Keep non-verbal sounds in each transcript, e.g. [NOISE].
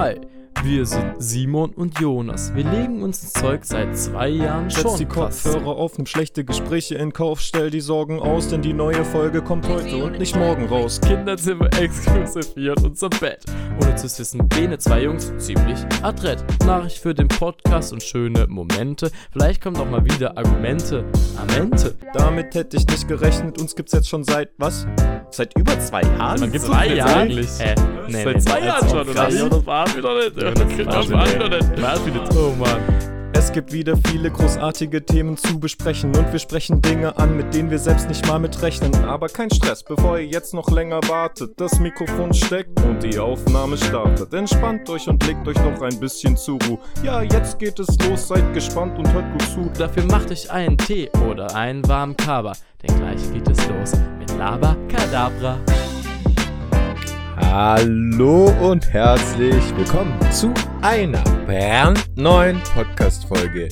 Hi, wir sind Simon und Jonas. Wir legen uns ins Zeug seit zwei Jahren Setz schon. die fast. Kopfhörer auf, nimm schlechte Gespräche in Kauf, stell die Sorgen aus, denn die neue Folge kommt heute und nicht morgen raus. Kinderzimmer [LAUGHS] exklusiv hier in unser Bett. Ohne zu wissen, bene zwei Jungs ziemlich adrett. Nachricht für den Podcast und schöne Momente. Vielleicht kommen auch mal wieder Argumente. Amente. Damit hätte ich nicht gerechnet, uns gibt's jetzt schon seit, was? Seit über zwei Jahren? Man gibt's Zwei uns jetzt Jahre? eigentlich? Hä? Nee, Seit nee, zwei nee, Jahren das schon, oder? Ja, das war wieder nicht. Ja, Das das geht war das schon war nicht. wieder nicht. Oh Mann. Es gibt wieder viele großartige Themen zu besprechen und wir sprechen Dinge an, mit denen wir selbst nicht mal mitrechnen. Aber kein Stress, bevor ihr jetzt noch länger wartet. Das Mikrofon steckt und die Aufnahme startet. Entspannt euch und legt euch noch ein bisschen zur Ruhe. Ja, jetzt geht es los, seid gespannt und hört gut zu. Dafür macht euch einen Tee oder einen warmen Kaba, denn gleich geht es los mit Laba Kadabra. Hallo und herzlich willkommen zu einer brandneuen Podcast-Folge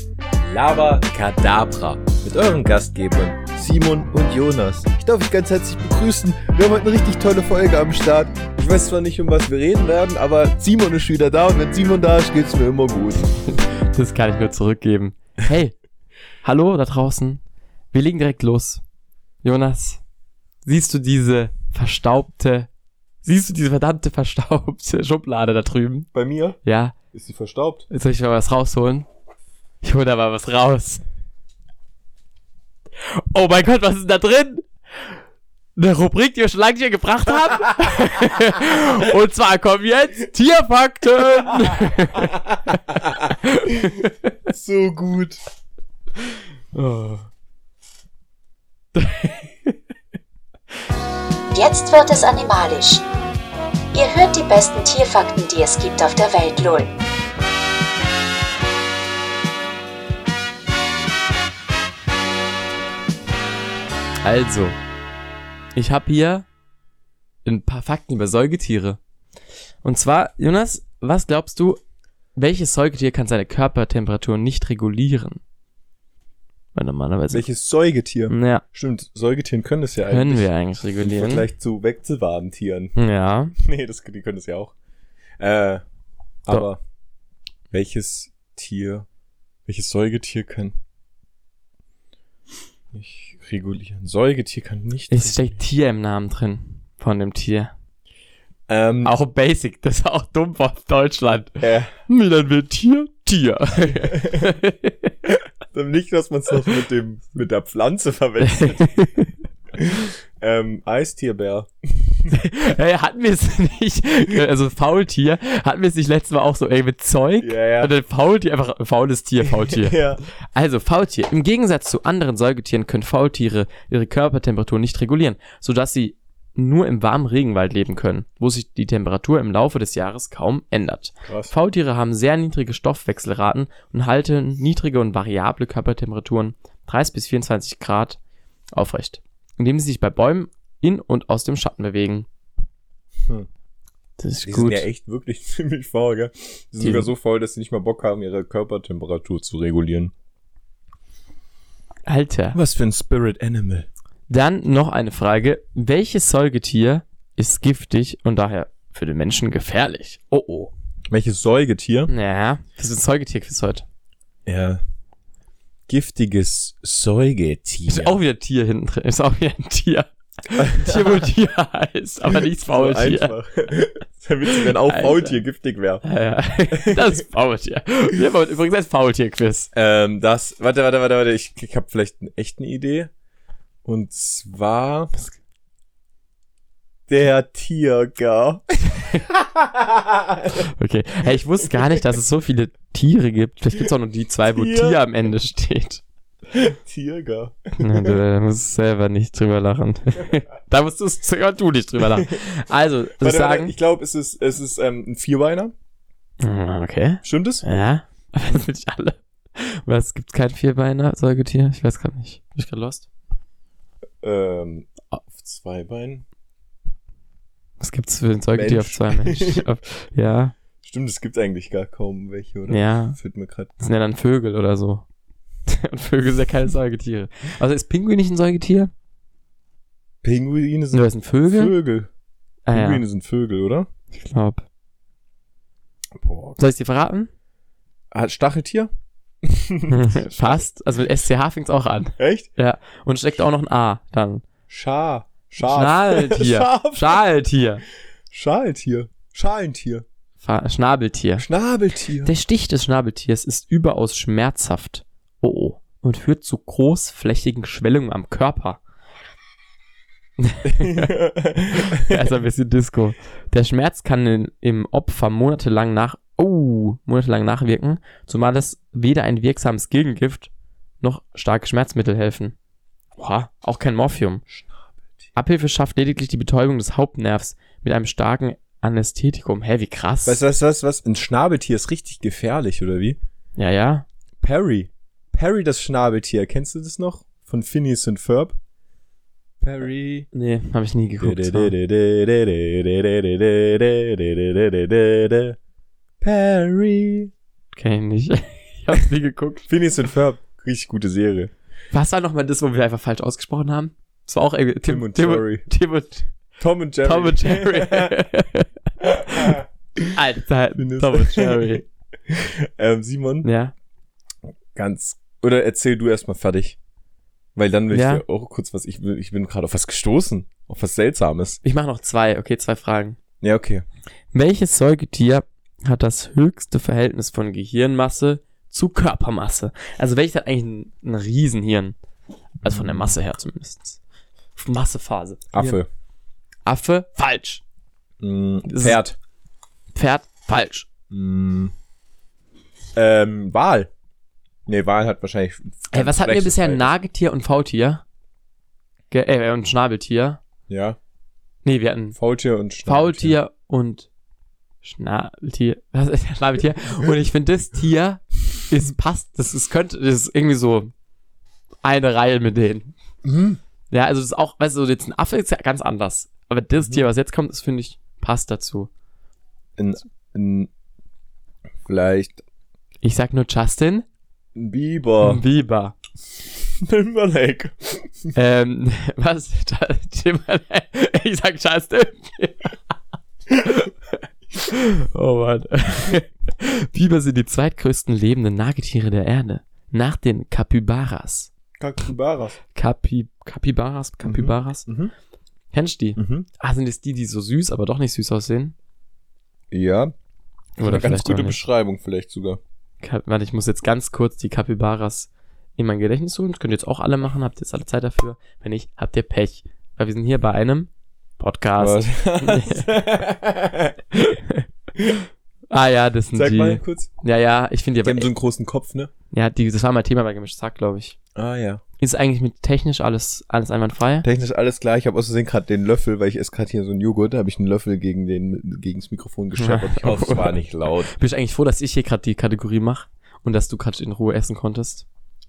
Lava Kadabra mit euren Gastgebern Simon und Jonas. Ich darf euch ganz herzlich begrüßen. Wir haben heute eine richtig tolle Folge am Start. Ich weiß zwar nicht, um was wir reden werden, aber Simon ist wieder da und wenn Simon da ist, geht's mir immer gut. [LAUGHS] Das kann ich nur zurückgeben. Hey, hallo da draußen. Wir legen direkt los. Jonas, siehst du diese verstaubte, siehst du diese verdammte verstaubte [LAUGHS] Schublade da drüben? Bei mir Ja, ist sie verstaubt. Jetzt soll ich mal was rausholen? Ich hol da mal was raus. Oh mein Gott, was ist da drin? Eine Rubrik, die wir schon lange hier gebracht haben. [LAUGHS] Und zwar kommen jetzt Tierfakten. [LAUGHS] So gut. Oh. Jetzt wird es animalisch. Ihr hört die besten Tierfakten, die es gibt auf der Welt, lol. Also, ich habe hier ein paar Fakten über Säugetiere. Und zwar, Jonas, was glaubst du, welches Säugetier kann seine Körpertemperatur nicht regulieren? Weil normalerweise. Welches Säugetier? Ja, Stimmt, Säugetieren können das ja können eigentlich. wir eigentlich Im regulieren. Vergleich zu wegzuwarmen Tieren. Ja. [LAUGHS] Nee, das, die können das ja auch. Äh, aber welches Tier, welches Säugetier kann nicht regulieren? Säugetier kann nicht. Es steckt Tier im Namen drin. Von dem Tier. ähm, Auch Basic, das ist auch dumm von Deutschland. äh, Wie dann wird Tier? Tier. [LAUGHS] [LAUGHS] nicht, dass man es noch mit dem mit der Pflanze verwechselt. [LAUGHS] ähm, Eistierbär. [LAUGHS] hey, hatten wir es nicht, also Faultier, hatten wir es nicht letztes Mal auch so, ey, mit Zeug? Ja, ja. Und dann Faultier, einfach faules Tier, Faultier. [LAUGHS] ja. Also Faultier. Im Gegensatz zu anderen Säugetieren können Faultiere ihre Körpertemperatur nicht regulieren, sodass sie nur im warmen Regenwald leben können, wo sich die Temperatur im Laufe des Jahres kaum ändert. Krass. Faultiere haben sehr niedrige Stoffwechselraten und halten niedrige und variable Körpertemperaturen 30 bis 24 Grad aufrecht, indem sie sich bei Bäumen in und aus dem Schatten bewegen. Hm. Das ist Die gut. sind ja echt wirklich [LAUGHS] ziemlich faul, gell? Die sind Die- sogar so faul, dass sie nicht mal Bock haben, ihre Körpertemperatur zu regulieren. Alter. Was für ein Spirit Animal. Dann noch eine Frage. Welches Säugetier ist giftig und daher für den Menschen gefährlich? Oh oh. Welches Säugetier? Ja, das ist ein Säugetierquiz heute. Ja. Giftiges Säugetier. Ist auch wieder Tier hinten drin. Ist auch wieder ein Tier. [LAUGHS] Tier, wo Tier heißt, aber nicht So Faultier. einfach. [LAUGHS] Sehr witzig, wenn auch Alter. Faultier giftig wäre. Ja, ja. [LAUGHS] Das ist Faultier. Wir haben übrigens ein Faultier-Quiz. Ähm, das, warte, warte, warte, warte, ich, ich habe vielleicht eine echte Idee. Und zwar der Tiger. [LAUGHS] Okay. Hey, ich wusste gar nicht, dass es so viele Tiere gibt. Vielleicht gibt es auch nur die zwei, wo Tier. Tier am Ende steht. Tiger. Ja, du, da musst selber nicht drüber lachen. [LAUGHS] da musst du sogar du nicht drüber lachen. Also, warte, sagen. ich glaube, es ist, es ist ähm, ein Vierbeiner. Ah, Okay. Stimmt es? Ja. Das [LAUGHS] sind nicht alle. Was, gibt's kein Vierbeiner Säugetier? Ich weiß gerade nicht. Bin ich gerade lost? Ähm, auf zwei Beinen. Was gibt's für ein Säugetier Mensch. auf zwei? [LAUGHS] Auf- ja. Stimmt, es gibt eigentlich gar kaum welche, oder? Ja. Fällt mir gerade. Das sind ja dann Vögel oder so. [LAUGHS] Und Vögel sind ja keine Säugetiere. Also ist Pinguin nicht ein Säugetier? Pinguine sind ein Vögel? Vögel. Ah, ja. Pinguine sind Vögel, oder? Ich glaube. Soll ich dir verraten? Hat Stacheltier? [LAUGHS] Fast. Also mit SCH fängt's auch an. Echt? Ja. Und steckt auch noch ein A dann. Schar. Schaf. Schnaltier. [LAUGHS] Schaf. Schaltier. Schaltier. Schalentier. Fa- Schnabeltier. Schnabeltier. Der Stich des Schnabeltiers ist überaus schmerzhaft. Oh oh. Und führt zu großflächigen Schwellungen am Körper. [LAUGHS] Ist ein bisschen Disco. Der Schmerz kann in, im Opfer monatelang nach, oh, monatelang nachwirken, zumal es weder ein wirksames Gegengift noch starke Schmerzmittel helfen. Oha, auch kein Morphium. Abhilfe schafft lediglich die Betäubung des Hauptnervs mit einem starken Anästhetikum. Hä, wie krass. Was, was, was, was? Ein Schnabeltier ist richtig gefährlich, oder wie? Ja, ja. Perry. Perry, das Schnabeltier. Kennst du das noch? Von Phineas und Ferb? Perry. Nee, habe ich nie geguckt. Perry. Kenn ich nicht. [LAUGHS] Ich hab's nie geguckt. Phineas und Ferb. Richtig gute Serie. Was war nochmal das, wo wir einfach falsch ausgesprochen haben? Das war auch irgendwie Tim und Tim, Jerry. Tim und Tom und Jerry. Tom und Jerry. [LAUGHS] Alter, Tom und Jerry. [LAUGHS] ähm, Simon, Ja. ganz. Oder erzähl du erstmal fertig. Weil dann will Ja. ich dir auch kurz was. Ich, ich bin gerade auf was gestoßen. Auf was Seltsames. Ich mache noch zwei. Okay, zwei Fragen. Ja, okay. Welches Säugetier hat das höchste Verhältnis von Gehirnmasse zu Körpermasse? Also welches hat eigentlich ein, ein Riesenhirn? Also von der Masse her zumindest. Massephase. Affe. Affe, falsch. Mm, Pferd. Pferd, falsch. Mm, ähm, Wal. Nee, Wal hat wahrscheinlich. Ey, was hatten wir bisher? Verhältnis. Nagetier und Faultier? Ge äh, und Schnabeltier? Ja. Nee, wir hatten Faultier und Schnabeltier. Faultier und Schnabeltier. Was ist das Schnabeltier? Und ich finde, das Tier ist passt. Das ist, könnte, das ist irgendwie so eine Reihe mit denen. Mhm. Ja, also das ist auch, weißt du, jetzt ein Affe ist ja ganz anders. Aber Mhm. das Tier, was jetzt kommt, das finde ich, passt dazu. Ein, ein, vielleicht Ich sag nur Justin ein Biber. Bieber. [LAUGHS] Timberlake. ähm, [LAUGHS] was? Timberlake. Ich sag Justin. [LAUGHS] oh Mann. Biber sind die zweitgrößten lebenden Nagetiere der Erde. Nach den Capybaras. Capybaras. Capi, Capybaras? Capybaras? Mhm. Kennst du die? Mhm. Ah, sind es die, die so süß, aber doch nicht süß aussehen? Ja. Oder Eine ganz gute. Beschreibung vielleicht sogar. Ka- Warte, ich muss jetzt ganz kurz die Capybaras in mein Gedächtnis holen. Das könnt ihr jetzt auch alle machen. Habt ihr jetzt alle Zeit dafür? Wenn nicht, habt ihr Pech. Weil wir sind hier bei einem Podcast. [LAUGHS] [LAUGHS] Ah ja, das sind Sag die. mal kurz. Ja, ja, ich finde Die die haben so einen großen Kopf, ne? ja, die, das war mal Thema bei Gemischtes Sack, glaube ich. Ah ja. Ist eigentlich mit technisch alles, alles einwandfrei? Technisch alles klar. Ich habe aus Versehen gerade den Löffel, weil ich esse gerade hier so einen Joghurt, da habe ich einen Löffel gegen den gegen das Mikrofon gescheppert. Ich hoffe, es war nicht laut. Bin ich eigentlich froh, dass ich hier gerade die Kategorie mache und dass du gerade in Ruhe essen konntest.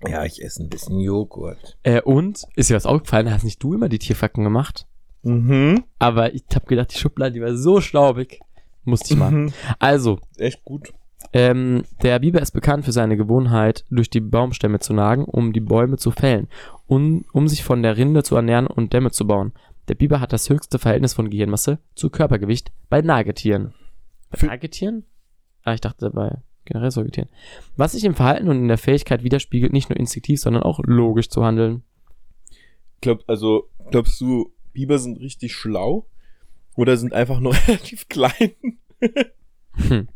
Ja, ich esse ein bisschen Joghurt. Äh, und, ist dir was aufgefallen, hast nicht du immer die Tierfakten gemacht? Mhm. Aber ich habe gedacht, die Schublade, die war so staubig. Musste ich mal. Mhm. Also, Echt gut. ähm, der Biber ist bekannt für seine Gewohnheit, durch die Baumstämme zu nagen, um die Bäume zu fällen, um, um sich von der Rinde zu ernähren und Dämme zu bauen. Der Biber hat das höchste Verhältnis von Gehirnmasse zu Körpergewicht bei Nagetieren. Bei Für- Nagetieren? Ah, ich dachte bei generell Säugetieren. Was sich im Verhalten und in der Fähigkeit widerspiegelt, nicht nur instinktiv, sondern auch logisch zu handeln. Glaub, also, glaubst du, Biber sind richtig schlau? Oder sind einfach nur [LAUGHS] relativ klein? Hm.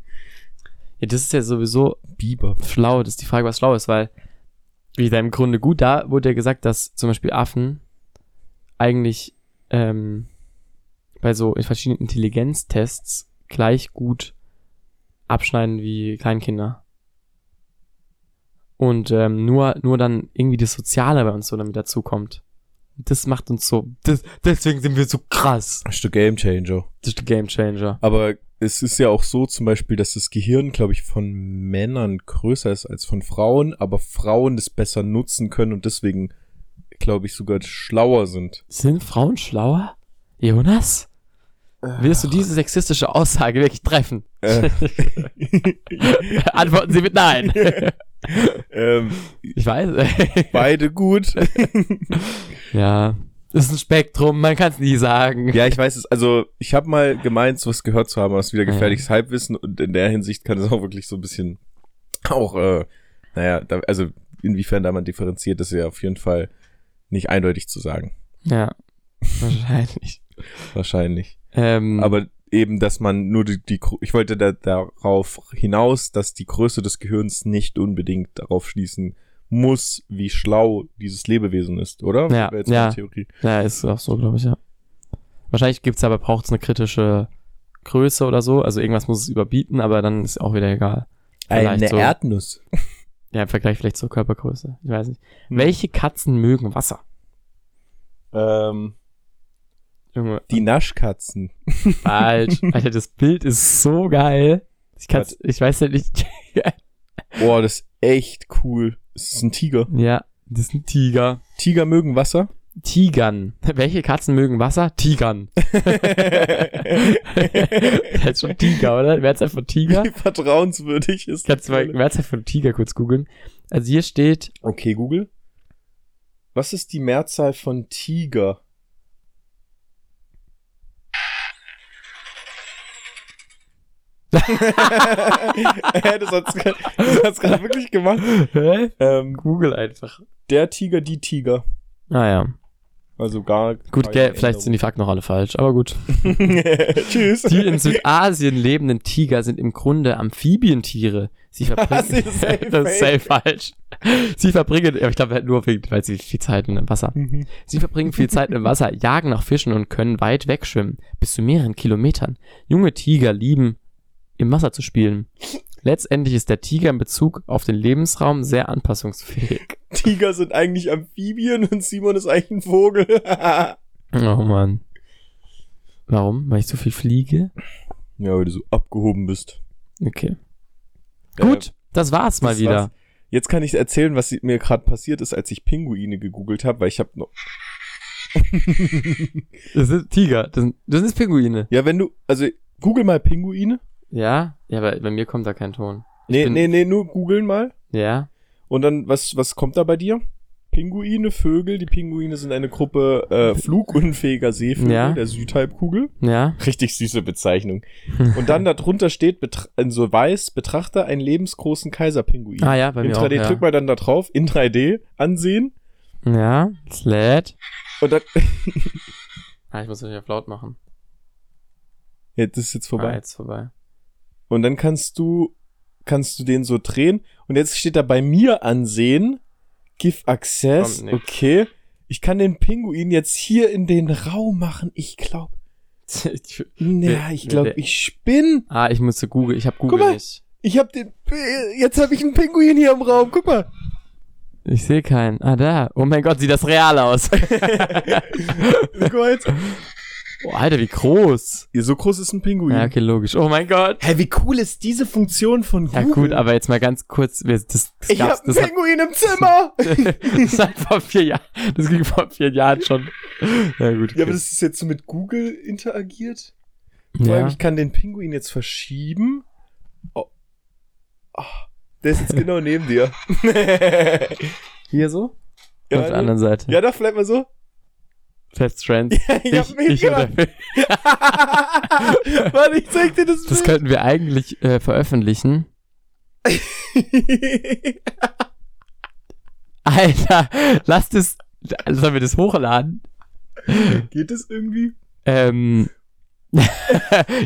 Ja, das ist ja sowieso Biber. schlau. Das ist die Frage, was schlau ist, weil, wie da im Grunde gut, da wurde ja gesagt, dass zum Beispiel Affen eigentlich ähm, bei so verschiedenen Intelligenztests gleich gut abschneiden wie Kleinkinder. Und ähm, nur, nur dann irgendwie das Soziale bei uns so damit dazukommt. Das macht uns so, das, deswegen sind wir so krass. Das ist der Game Changer. Das ist der Game Changer. Aber es ist ja auch so zum Beispiel, dass das Gehirn, glaube ich, von Männern größer ist als von Frauen, aber Frauen das besser nutzen können und deswegen, glaube ich, sogar schlauer sind. Sind Frauen schlauer? Jonas? Willst du diese sexistische Aussage wirklich treffen? Äh, [LAUGHS] Antworten Sie mit Nein. [LAUGHS] ähm, Ich weiß. beide gut. [LAUGHS] ja. Das ist ein Spektrum, man kann es nie sagen. Ja, ich weiß es. Also, ich habe mal gemeint, sowas gehört zu haben, ist wieder Ja. gefährliches Halbwissen und in der Hinsicht kann es auch wirklich so ein bisschen auch, äh, naja, da, also inwiefern da man differenziert, ist ja auf jeden Fall nicht eindeutig zu sagen. Ja, wahrscheinlich. [LAUGHS] Wahrscheinlich. Ähm, Aber eben, dass man nur die, die ich wollte da, darauf hinaus, dass die Größe des Gehirns nicht unbedingt darauf schließen muss, wie schlau dieses Lebewesen ist, oder? Ja, ja. ja, ist auch so, glaube ich, ja. Wahrscheinlich gibt's aber, braucht es eine kritische Größe oder so. Also irgendwas muss es überbieten, aber dann ist auch wieder egal. Vielleicht Eine so. Erdnuss. [LAUGHS] Ja, im Vergleich vielleicht zur Körpergröße. Ich weiß nicht. Hm. Welche Katzen mögen Wasser? Ähm, Junge, die Naschkatzen. [LAUGHS] falsch. Alter, das Bild ist so geil. Ich kann's, ich weiß ja nicht. [LAUGHS] Boah, das ist echt cool. Es ist ein Tiger. ja, das ist ein Tiger. Tiger mögen Wasser. Tigern. [LAUGHS] Welche Katzen mögen Wasser? Tigern. [LAUGHS] das ist schon Tiger, oder? Mehrzahl von Tiger? Wie vertrauenswürdig ist Kannst du mal das? Mehrzahl von Tiger kurz googeln? Also hier steht, Okay, Google. Was ist die Mehrzahl von Tiger? Hä, das hat's, das hat's gerade wirklich gemacht. hä? Ähm, Google einfach. der Tiger, die Tiger. Ah ja. Also gar Gut, gell, vielleicht sind die Fakten noch alle falsch, aber gut. [LAUGHS] Tschüss. Die in Südasien lebenden Tiger sind im Grunde Amphibientiere. Sie [LAUGHS] verbringen, Das ist safe [LAUGHS] das ist safe falsch. Sie verbringen, ja, ich glaube halt nur, wegen- weil sie viel Zeit im Wasser. Mhm. Sie verbringen viel Zeit im Wasser, jagen nach Fischen und können weit wegschwimmen, bis zu mehreren Kilometern. Junge Tiger lieben, im Wasser zu spielen. Letztendlich ist der Tiger in Bezug auf den Lebensraum sehr anpassungsfähig. [LAUGHS] Tiger sind eigentlich Amphibien und Simon ist eigentlich ein Vogel. [LAUGHS] Oh Mann. Warum? Weil ich so viel fliege? ja, weil du so abgehoben bist. Okay. Äh, Gut, das war's mal das wieder. war's. Jetzt kann ich erzählen, was mir gerade passiert ist, als ich Pinguine gegoogelt habe, weil ich habe noch. [LAUGHS] Das sind Tiger, das sind, das sind Pinguine. Ja, wenn du, also google mal Pinguine. Ja? Ja, aber bei mir kommt da kein Ton. Nee, bin- nee, nee, nur googeln mal. Ja? Und dann, was, was kommt da bei dir? Pinguine, Vögel. Die Pinguine sind eine Gruppe äh, [LAUGHS] flugunfähiger Seevögel Ja. der Südhalbkugel. Ja? Richtig süße Bezeichnung. [LAUGHS] Und dann darunter steht, betr- in so weiß, betrachte einen lebensgroßen Kaiserpinguin. Ah ja, bei In mir 3D, auch, drück mal dann da drauf, in 3D, ansehen. ja. Ja, lädt. Und dann, [LAUGHS] Ah, ich muss natürlich auf laut machen. jetzt ist jetzt Ah, vorbei. jetzt vorbei. Und dann kannst du, kannst du den so drehen. Und jetzt steht da bei mir ansehen. Give Access. Okay. Ich kann den Pinguin jetzt hier in den Raum machen. Ich glaube. [LAUGHS] Ja, ich glaube, ich spinn. ah, ich musste Google, ich habe Guck Google mal. nicht. Ich hab den, jetzt habe ich einen Pinguin hier im Raum. Guck mal. Ich sehe keinen. Ah, da. Oh mein Gott, sieht das real aus. [LAUGHS] Guck mal jetzt. [LAUGHS] oh, Alter, wie groß. Ja, so groß ist ein Pinguin. Ja, okay, logisch. Oh mein Gott. Hä, wie cool ist diese Funktion von Ja Google? gut, aber jetzt mal ganz kurz, wir- das, das ich hab einen das, hat, Pinguin im Zimmer. [LAUGHS] das hat vor vier Jahren, das ging vor vier Jahren schon. Ja gut. ja, aber okay. das ist jetzt so mit Google interagiert. Vor allem, ja. ich kann den Pinguin jetzt verschieben. Oh. Ah, der ist jetzt genau neben dir. [LAUGHS] [LAUGHS] Hier so? ja, Auf der anderen Seite. ja, doch, bleib mal so. Fest Trend. [LAUGHS] ich hab Ich, mich ich Warte, [LAUGHS] ich zeig dir das, das Bild. könnten wir eigentlich äh, veröffentlichen. [LAUGHS] Alter, lass das, sollen wir das hochladen? Geht das irgendwie? Ähm,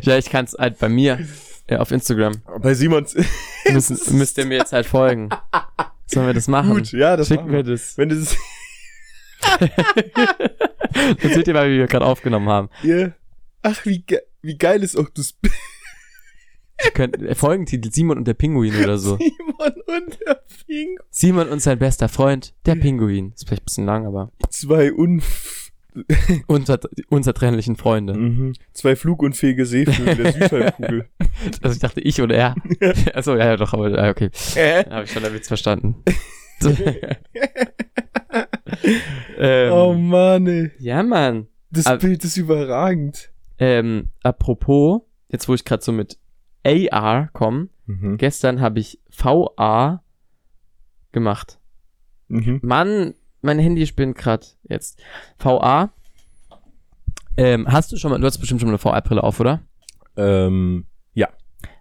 ja, ich kann es halt bei mir äh, auf Instagram. Bei Simons. Müssen, müsst ihr mir jetzt halt folgen. Sollen wir das machen? Gut, ja, das Schicken wir. das. Wenn das Dann seht ihr mal, wie wir gerade aufgenommen haben. ja. Ach, wie, ge wie geil ist auch das Bild. Äh, Folgentitel Simon und der Pinguin oder so. [LAUGHS] Simon und der Pinguin. Simon und sein bester Freund, der Pinguin. Ist vielleicht ein bisschen lang, aber Zwei unf unser, unzertrennlichen Freunde. mhm. zwei flugunfähige Seevögel der Südhalbkugel. [LAUGHS] Also ich dachte, ich oder er. Achso, ja, ja, doch, aber ah, okay. Hä? Habe ich schon der Witz verstanden. [LAUGHS] ähm, oh Mann, ey. ja, Mann. Das Aber- Bild ist überragend. Ähm, apropos, jetzt wo ich gerade so mit AR komme, Mhm. gestern habe ich VR gemacht. Mhm. Mann, mein Handy spinnt gerade jetzt. VA. Ähm, hast du schon mal, du hast bestimmt schon mal eine VR-Brille auf, oder? Ähm,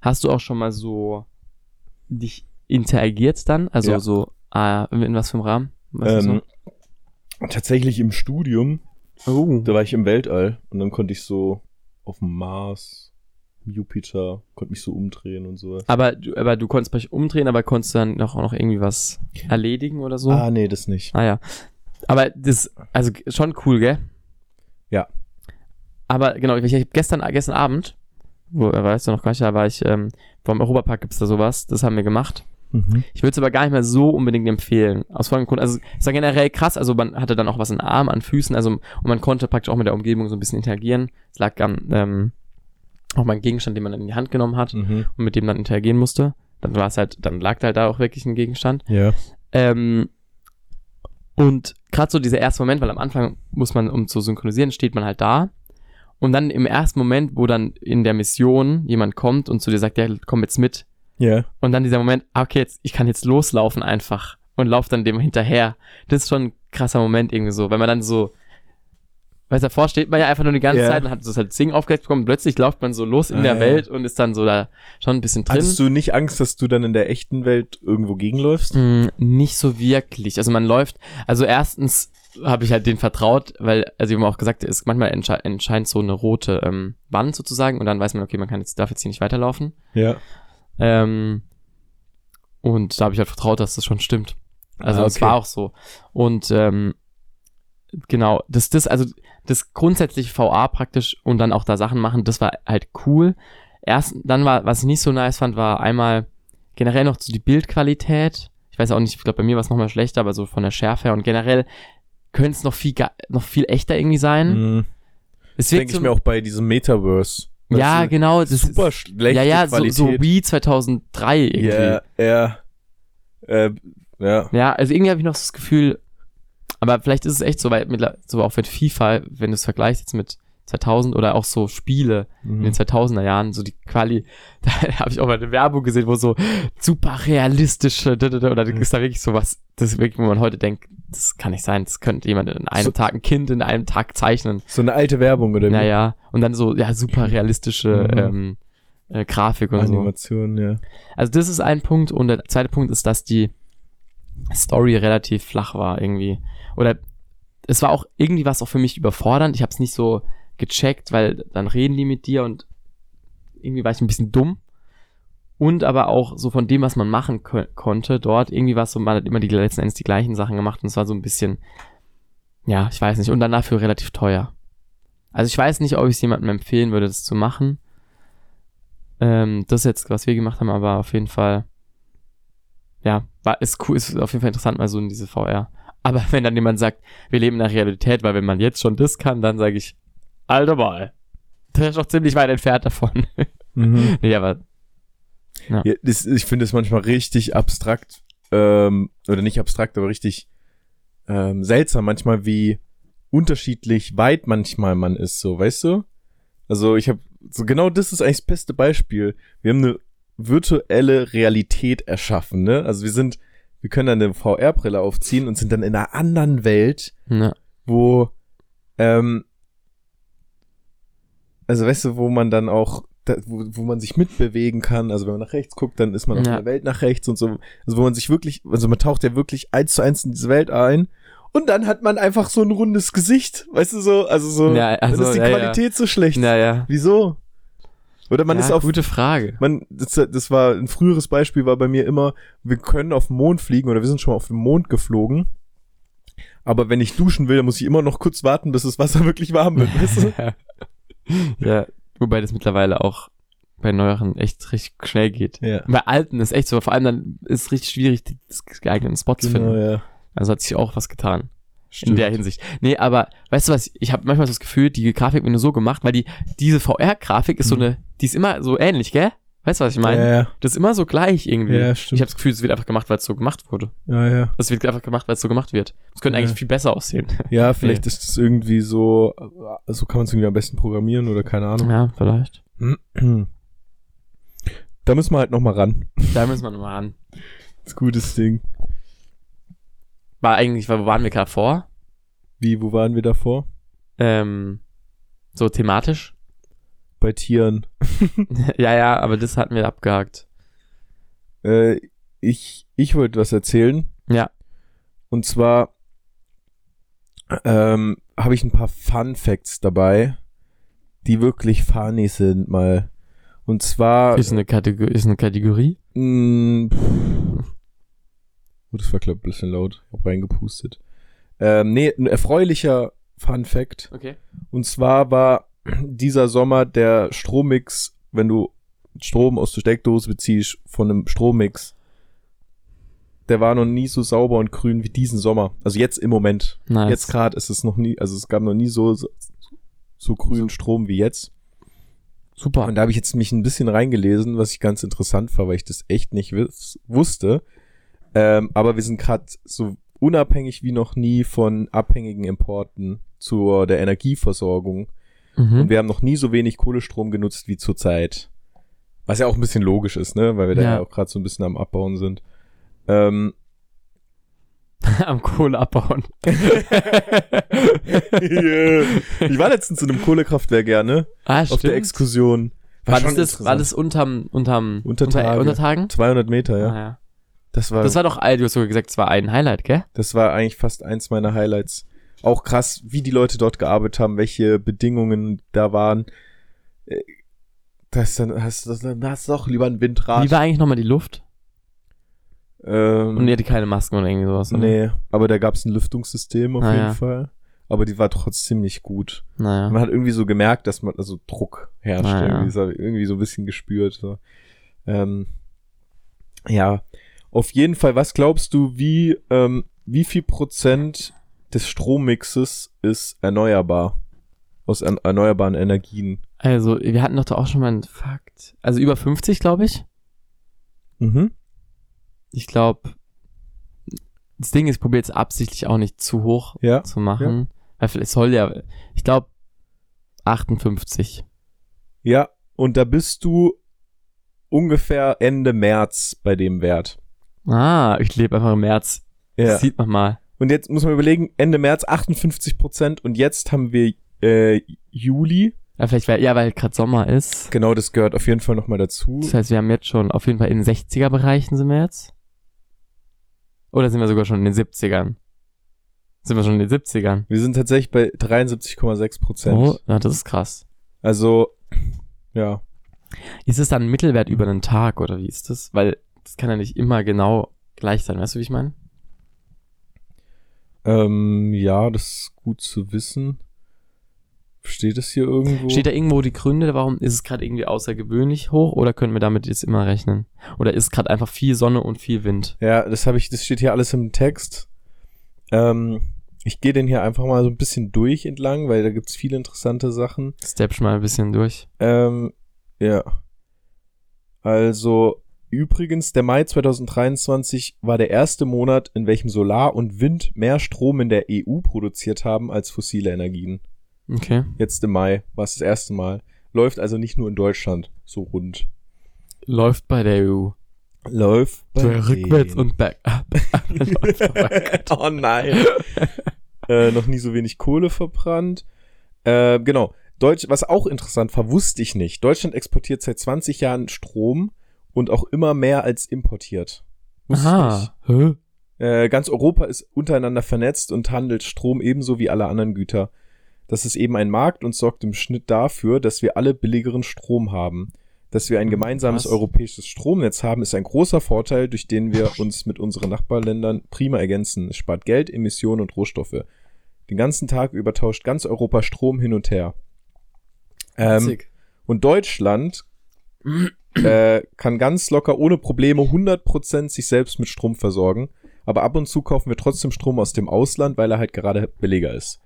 Hast du auch schon mal so dich interagiert dann? Also Ja. so, ah, in was für einem Rahmen? Ähm, tatsächlich im Studium, so? Oh. da war ich im Weltall und dann konnte ich so auf dem Mars, Jupiter, konnte mich so umdrehen und sowas. Aber, du- aber du konntest dich umdrehen, aber konntest dann noch, auch noch irgendwie was erledigen oder so? Ah, nee, das nicht. Ah ja. Aber das, also schon cool, gell? Ja. Aber genau, ich, ich hab gestern, gestern Abend, wo, äh, weißt du noch gar nicht, da war ich, ähm, vom Europapark gibt's da sowas, das haben wir gemacht. Mhm. Ich würde es aber gar nicht mehr so unbedingt empfehlen. Aus folgendem Grund, also es war generell krass, also man hatte dann auch was in den Armen, an Füßen, also und man konnte praktisch auch mit der Umgebung so ein bisschen interagieren. Es lag am, ähm, auch mal ein Gegenstand, den man dann in die Hand genommen hat Mhm. und mit dem dann interagieren musste. Dann war es halt, dann lag da halt da auch wirklich ein Gegenstand. Ja. Ähm, und gerade so dieser erste Moment, weil am Anfang muss man, um zu synchronisieren, steht man halt da. Und dann im ersten Moment, wo dann in der Mission jemand kommt und zu dir sagt, ja, komm jetzt mit. Ja. Und dann dieser Moment, ah, okay, jetzt, ich kann jetzt loslaufen einfach und lauf dann dem hinterher. Das ist schon ein krasser Moment irgendwie so, weil man dann so, weil davor steht man ja einfach nur die ganze Ja. Zeit und hat so das halt Singen aufgedeckt bekommen. Plötzlich läuft man so los in Ah, der ja. Welt und ist dann so da schon ein bisschen drin. Hattest du nicht Angst, dass du dann in der echten Welt irgendwo gegenläufst? Mm, nicht so wirklich. Also man läuft, also erstens habe ich halt den vertraut, weil, also ich habe auch gesagt, es manchmal entsche entscheidet so eine rote ähm, Wand sozusagen und dann weiß man, okay, man kann jetzt, darf jetzt hier nicht weiterlaufen. Ja. Ähm, und da habe ich halt vertraut, dass das schon stimmt. Also Ah, es okay. war auch so. Und ähm, genau, das, das, also das grundsätzliche VA praktisch und dann auch da Sachen machen, das war halt cool. Erst, dann war, was ich nicht so nice fand, war einmal generell noch so die Bildqualität. Ich weiß auch nicht, ich glaube, bei mir war es nochmal schlechter, aber so von der Schärfe her und generell könnte es noch viel, noch viel echter irgendwie sein. Mhm. Das denke ich mir auch bei diesem Metaverse. Ja, genau. Das Super ist, schlechte ja, ja, so, Qualität. so Wii 2003 irgendwie. Ja, ja. Äh, ja. Ja, also irgendwie habe ich noch das Gefühl, aber vielleicht ist es echt so, weil mittler- so auch mit FIFA, wenn du es vergleichst jetzt mit 2000 oder auch so Spiele in den Mhm. 2000er Jahren, so die Quali, [LAUGHS] da habe ich auch mal eine Werbung gesehen, wo so super realistische, oder Mhm. ist da wirklich sowas, das ist wirklich, wo man heute denkt, das kann nicht sein, das könnte jemand in einem So- Tag, ein Kind in einem Tag zeichnen. So eine alte Werbung oder wie? Naja, und dann so, ja, super realistische Mhm. ähm, äh, Grafik und so. Animation, ja. Also das ist ein Punkt und der zweite Punkt ist, dass die Story relativ flach war irgendwie. Oder es war auch irgendwie was auch für mich überfordernd. Ich habe es nicht so gecheckt, weil dann reden die mit dir und irgendwie war ich ein bisschen dumm. Und aber auch so von dem, was man machen ko konnte dort, irgendwie war es so, man hat immer die letzten Endes die gleichen Sachen gemacht und es war so ein bisschen, ja, ich weiß nicht, und dann dafür relativ teuer. Also ich weiß nicht, ob ich es jemandem empfehlen würde, das zu machen. Ähm, das jetzt, was wir gemacht haben, aber auf jeden Fall, ja, war, ist cool, ist auf jeden Fall interessant, mal so in diese VR. Aber [LAUGHS] wenn dann jemand sagt, wir leben der Realität, weil wenn man jetzt schon das kann, dann sage ich, alter mal, der ist doch ziemlich weit entfernt davon. Mhm. [LAUGHS] nee, aber, Ja, das, ich finde es manchmal richtig abstrakt, ähm, oder nicht abstrakt, aber richtig ähm, seltsam manchmal, wie unterschiedlich weit manchmal man ist, so, weißt du? Also ich habe, so genau das ist eigentlich das beste Beispiel. Wir haben eine virtuelle Realität erschaffen, ne? Also wir sind, wir können dann eine VR-Brille aufziehen und sind dann in einer anderen Welt, ja, wo, ähm, also weißt du, wo man dann auch, da, wo, wo man sich mitbewegen kann, also wenn man nach rechts guckt, dann ist man auf Ja. der Welt nach rechts und so, also wo man sich wirklich, also man taucht ja wirklich eins zu eins in diese Welt ein und dann hat man einfach so ein rundes Gesicht, weißt du so, also so, Ja, also, dann ist die ja, ja. Qualität so schlecht. naja. Wieso? Oder man ja, ist auf, gute Frage. man, das, das war ein früheres Beispiel, war bei mir immer, wir können auf den Mond fliegen oder wir sind schon mal auf den Mond geflogen. Aber wenn ich duschen will, dann muss ich immer noch kurz warten, bis das Wasser [LAUGHS] wirklich warm wird, weißt du? [LAUGHS] ja, wobei das mittlerweile auch bei neueren echt richtig schnell geht. Ja. Bei alten ist echt so, vor allem dann ist es richtig schwierig, die geeigneten Spots zu Genau, finden. ja. Also hat sich auch was getan. In Stimmt. der Hinsicht. Nee, aber weißt du was, ich habe manchmal so das Gefühl, die Grafik wird nur so gemacht, weil die, diese VR-Grafik ist so Mhm. eine, die ist immer so ähnlich, gell? Weißt du, was ich meine? Ja, ja, Das ist immer so gleich irgendwie. ja, ich stimmt. habe das Gefühl, es wird einfach gemacht, weil es so gemacht wurde. ja, ja. Es wird einfach gemacht, weil es so gemacht wird. Es könnte eigentlich viel besser aussehen. [LAUGHS] ja, vielleicht ist das irgendwie so, so kann man es irgendwie am besten programmieren oder keine Ahnung. ja, vielleicht. Da müssen wir halt noch mal ran. Da müssen wir nochmal ran. Das ist ein gutes Ding. war eigentlich, wo waren wir gerade vor? Wie, wo waren wir davor? Ähm, so thematisch. Bei Tieren. [LAUGHS] ja, ja, aber das hatten wir abgehakt. Äh, ich, ich wollte was erzählen. Ja. Und zwar ähm, habe ich ein paar Fun Facts dabei, die wirklich funny sind mal. Und zwar. Ist eine, Kategor ist eine Kategorie? Mh, pff. Oh, das war, glaube ich, ein bisschen laut. Ich hab reingepustet. Ähm, nee, ein erfreulicher Fun Fact. Okay. Und zwar war dieser Sommer der Strommix, wenn du Strom aus der Steckdose beziehst, von einem Strommix, der war noch nie so sauber und grün wie diesen Sommer. Also jetzt im Moment. Nice. Jetzt gerade ist es noch nie, also es gab noch nie so, so, so grünen Strom wie jetzt. Super. Und da habe ich jetzt mich ein bisschen reingelesen, was ich ganz interessant war, weil ich das echt nicht wusste. Ähm, aber wir sind gerade so unabhängig wie noch nie von abhängigen Importen zur der Energieversorgung. Mhm. Und wir haben noch nie so wenig Kohlestrom genutzt wie zurzeit. Was ja auch ein bisschen logisch ist, ne? Weil wir da Ja. ja auch gerade so ein bisschen am Abbauen sind. Ähm, [LAUGHS] Am Kohle abbauen. [LAUGHS] ich war letztens in einem Kohlekraftwerk, ja, ne? ah, Auf der Exkursion. War schon das, das, war das unterm, unterm, Unter unter, Tage. Untertagen? 200 Meter, ja. Ah, ja. Das war, Das war doch, du hast sogar gesagt, es war ein Highlight, gell? das war eigentlich fast eins meiner Highlights. Auch krass, wie die Leute dort gearbeitet haben, welche Bedingungen da waren. Äh, Das dann hast du dann hast du doch lieber ein Windrad. Wie war eigentlich nochmal die Luft? ähm, Und ihr hatte keine Masken oder irgendwie sowas, oder? Nee, aber da gab es ein Lüftungssystem auf Ah, jeden. Fall. Aber die war trotzdem nicht gut. Naja. Man hat irgendwie so gemerkt, dass man, also Druck herrscht. Ah, ja. irgendwie, so, irgendwie so ein bisschen gespürt. So. Ähm, ja, auf jeden Fall, was glaubst du, wie, ähm, wie viel Prozent des Strommixes ist erneuerbar? Aus ern erneuerbaren Energien. Also, wir hatten doch da auch schon mal einen Fakt. Also über 50, glaube ich. Mhm. Ich glaube, das Ding ist, ich probiere jetzt absichtlich auch nicht zu hoch Ja. zu machen. Weil es soll ja, ich glaube, 58. Ja, und da bist du ungefähr Ende März bei dem Wert. Ah, ich lebe einfach im März. Ja. Das sieht man mal. Und jetzt muss man überlegen, Ende März 58 Prozent und jetzt haben wir äh, Juli. Ja, vielleicht, weil, ja, weil gerade Sommer ist. Genau, das gehört auf jeden Fall nochmal dazu. Das heißt, wir haben jetzt schon auf jeden Fall in den 60er-Bereichen sind wir jetzt. Oder sind wir sogar schon in den 70ern? Sind wir schon in den 70ern? Wir sind tatsächlich bei 73,6 Prozent. Oh, ja, das ist krass. Also, ja. Ist es dann ein Mittelwert über einen Tag oder wie ist das? Weil das kann ja nicht immer genau gleich sein. Weißt du, wie ich meine? Ähm, ja, das ist gut zu wissen. Steht das hier irgendwo? Steht da irgendwo die Gründe, warum ist es gerade irgendwie außergewöhnlich hoch oder können wir damit jetzt immer rechnen? Oder ist gerade einfach viel Sonne und viel Wind? Ja, das habe ich, das steht hier alles im Text. Ähm, ich gehe den hier einfach mal so ein bisschen durch entlang, weil da gibt's viele interessante Sachen. Step schon mal ein bisschen durch. Ähm, ja. Also, übrigens, der Mai 2023 war der erste Monat, in welchem Solar und Wind mehr Strom in der EU produziert haben als fossile Energien. Okay. Jetzt im Mai war es das erste Mal. Läuft also nicht nur in Deutschland so rund. Läuft bei der EU. Läuft bei So rückwärts denen. und back up. [LAUGHS] Vorbei. [LAUGHS] oh nein. äh, noch nie so wenig Kohle verbrannt. Äh, genau. Deutsch, was auch interessant war, wusste ich nicht. Deutschland exportiert seit 20 Jahren Strom und auch immer mehr als importiert. Wusste Aha. Ich nicht. Äh, ganz Europa ist untereinander vernetzt und handelt Strom ebenso wie alle anderen Güter. Das ist eben ein Markt und sorgt im Schnitt dafür, dass wir alle billigeren Strom haben. Dass wir ein gemeinsames Krass. europäisches Stromnetz haben, ist ein großer Vorteil, durch den wir uns mit unseren Nachbarländern prima ergänzen. Es spart Geld, Emissionen und Rohstoffe. Den ganzen Tag über tauscht ganz Europa Strom hin und her. Ähm, und Deutschland äh, kann ganz locker ohne Probleme 100% sich selbst mit Strom versorgen. Aber ab und zu kaufen wir trotzdem Strom aus dem Ausland, weil er halt gerade billiger ist.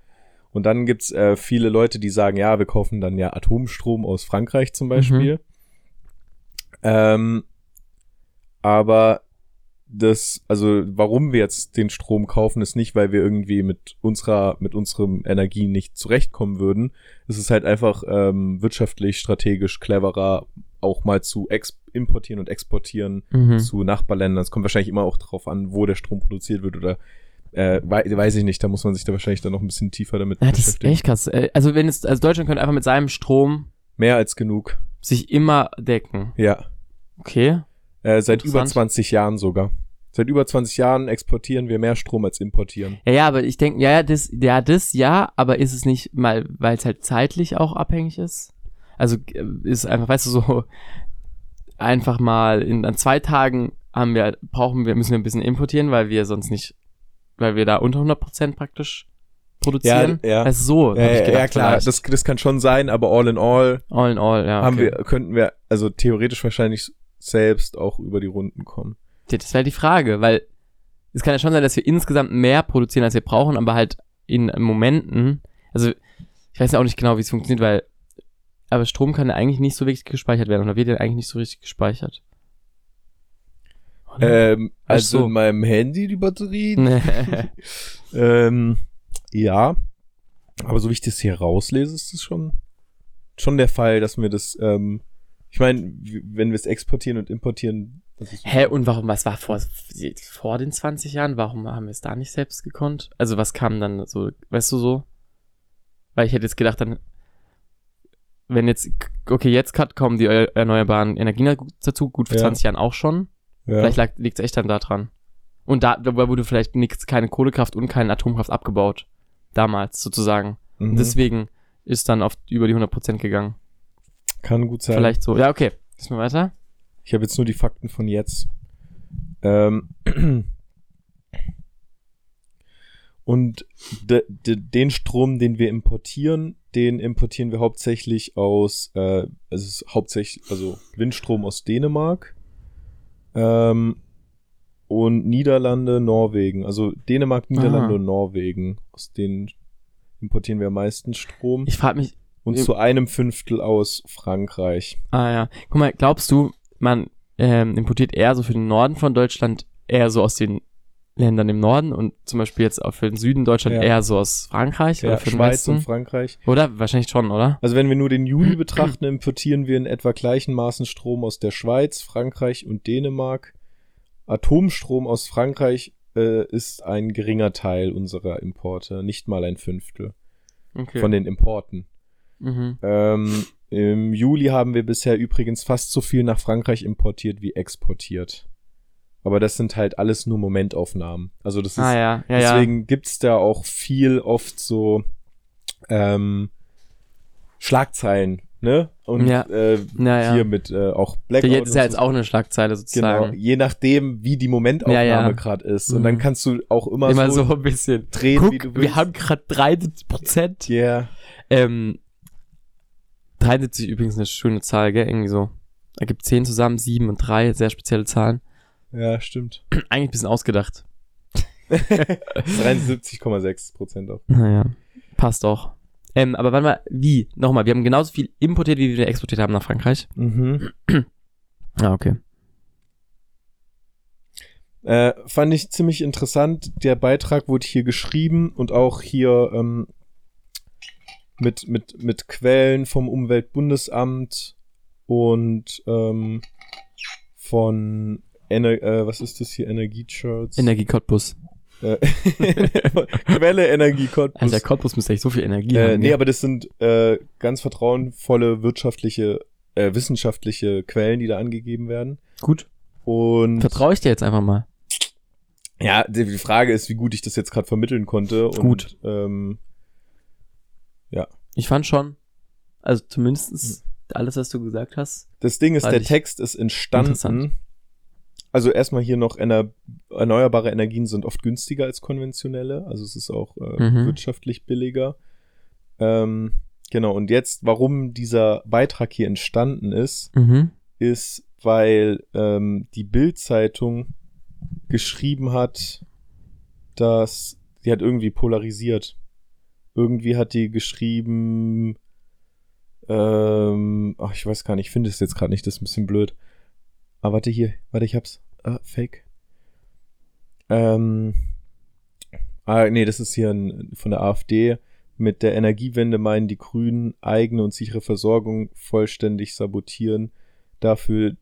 Und dann gibt's äh, viele Leute, die sagen, ja, wir kaufen dann ja Atomstrom aus Frankreich zum Beispiel. Ähm, aber das, also warum wir jetzt den Strom kaufen, ist nicht, weil wir irgendwie mit unserer, mit unserem Energie nicht zurechtkommen würden. Es ist halt einfach ähm, wirtschaftlich, strategisch cleverer, auch mal zu importieren und exportieren Mhm. zu Nachbarländern. Es kommt wahrscheinlich immer auch drauf an, wo der Strom produziert wird oder Äh, wei weiß ich nicht, da muss man sich da wahrscheinlich dann noch ein bisschen tiefer damit Ja, das ist beschäftigen. echt krass. Äh, Also wenn es, also Deutschland könnte einfach mit seinem Strom Mehr als genug. sich immer decken. Ja. Okay. Äh, seit über Interessant. 20 Jahren sogar. Seit über 20 Jahren exportieren wir mehr Strom als importieren. Ja, ja, aber ich denke, ja, ja, das, ja, das ja, aber ist es nicht mal, weil es halt zeitlich auch abhängig ist? Also äh, ist einfach, weißt du, so einfach mal in an zwei Tagen haben wir, brauchen wir, müssen wir ein bisschen importieren, weil wir sonst nicht, weil wir da unter 100% praktisch produzieren. Ja, ja. Also so, Äh, gedacht, ja klar, vielleicht. das, das kann schon sein, aber all in all all in all, ja. haben okay. wir, könnten wir also theoretisch wahrscheinlich selbst auch über die Runden kommen. Ja, das wäre die Frage, weil es kann ja schon sein, dass wir insgesamt mehr produzieren, als wir brauchen, aber halt in Momenten, also ich weiß ja auch nicht genau, wie es funktioniert, weil aber Strom kann ja eigentlich nicht so wirklich gespeichert werden oder wird ja eigentlich nicht so richtig gespeichert. Ähm, also so. in meinem Handy die Batterie. Nee. [LAUGHS] Ähm, ja. Aber so wie ich das hier rauslese, ist das schon, schon der Fall, dass wir das, ähm, ich meine, wenn wir es exportieren und importieren, Hä, und warum, was war vor, vor den 20 Jahren? Warum haben wir es da nicht selbst gekonnt? Also was kam dann so, weißt du so? Weil ich hätte jetzt gedacht, dann, wenn jetzt, okay, jetzt kat- kommen die eu- erneuerbaren Energien dazu, gut, vor Ja. 20 Jahren auch schon. ja. Vielleicht liegt es echt dann da dran. Und da, da wurde vielleicht nichts, keine Kohlekraft und keine Atomkraft abgebaut. Damals sozusagen. Mhm. Deswegen ist dann auf über die 100% gegangen. Kann gut sein. Vielleicht so. Ja, okay. Wissen wir weiter? Ich habe jetzt nur die Fakten von jetzt. Ähm, [CLEARS THROAT] und de, de, den Strom, den wir importieren, den importieren wir hauptsächlich aus, äh, also es ist hauptsächlich, also Windstrom aus Dänemark ähm, und Niederlande, Norwegen. Also Dänemark, Niederlande Ah. und Norwegen. Aus denen importieren wir am meisten Strom. Ich frage mich, und zu einem Fünftel aus Frankreich. ah ja. Guck mal, glaubst du, man ähm, importiert eher so für den Norden von Deutschland eher so aus den Ländern im Norden und zum Beispiel jetzt auch für den Süden Deutschland Ja. eher so aus Frankreich Ja, oder für den Schweiz und Westen? Frankreich. Oder? Wahrscheinlich schon, oder? Also wenn wir nur den Juli [CLEARS THROAT] betrachten, importieren wir in etwa gleichen Maßen Strom aus der Schweiz, Frankreich und Dänemark. Atomstrom aus Frankreich äh, ist ein geringer Teil unserer Importe, nicht mal ein Fünftel Okay. von den Importen. mhm. Ähm, Im Juli haben wir bisher übrigens fast so viel nach Frankreich importiert wie exportiert. Aber das sind halt alles nur Momentaufnahmen. Also das ist Ah ja, ja, ja. Deswegen gibt's da auch viel oft so ähm, Schlagzeilen, ne? Und Ja. äh, Ja, ja. hier mit äh, auch Blackout. Jetzt ist ja so. jetzt auch eine Schlagzeile Genau, sozusagen. je nachdem, wie die Momentaufnahme Ja, ja. gerade ist. Mhm. Und dann kannst du auch immer, Immer so, so ein bisschen. drehen, Guck, wie du wir willst. haben gerade 73 Prozent. Yeah. Ähm, 73 übrigens eine schöne Zahl, gell? Irgendwie so. Da gibt 10 zusammen, 7 und 3, sehr spezielle Zahlen. Ja, stimmt. [CLEARS THROAT] Eigentlich ein bisschen ausgedacht. [LAUGHS] 73,6 Prozent auch. Naja, passt auch. Ähm, aber wann mal, wie? Nochmal, wir haben genauso viel importiert, wie wir exportiert haben nach Frankreich. Mhm. [CLEARS THROAT] Ah, okay. Äh, fand ich ziemlich interessant. Der Beitrag wurde hier geschrieben und auch hier ähm, mit, mit, mit Quellen vom Umweltbundesamt und ähm, von Ener äh, was ist das hier? Energiecharts? Energie Cottbus. äh, [LAUGHS] Quelle Energie Cottbus. Also der Cottbus müsste echt so viel Energie äh, haben. nee, gell? aber das sind äh, ganz vertrauensvolle wirtschaftliche, äh, wissenschaftliche Quellen, die da angegeben werden. Gut. Und Vertraue ich dir jetzt einfach mal. Ja, die die Frage ist, wie gut ich das jetzt gerade vermitteln konnte. Und, Gut. Ähm, Ich fand schon, also zumindestens alles, was du gesagt hast. das Ding ist, der Text ist entstanden. Also erstmal hier noch ener erneuerbare Energien sind oft günstiger als konventionelle. Also es ist auch äh, Mhm. wirtschaftlich billiger. Ähm, genau, und jetzt, warum dieser Beitrag hier entstanden ist, Mhm. ist, weil ähm, die Bild-Zeitung geschrieben hat, dass die hat irgendwie polarisiert. Irgendwie hat die geschrieben, ähm, ach, ich weiß gar nicht, ich finde es jetzt gerade nicht, das ist ein bisschen blöd. Ah, warte hier, warte, ich hab's. Ah, fake. Ähm, ah, nee, das ist hier ein, von der AfD. Mit der Energiewende meinen die Grünen eigene und sichere Versorgung vollständig sabotieren, dafür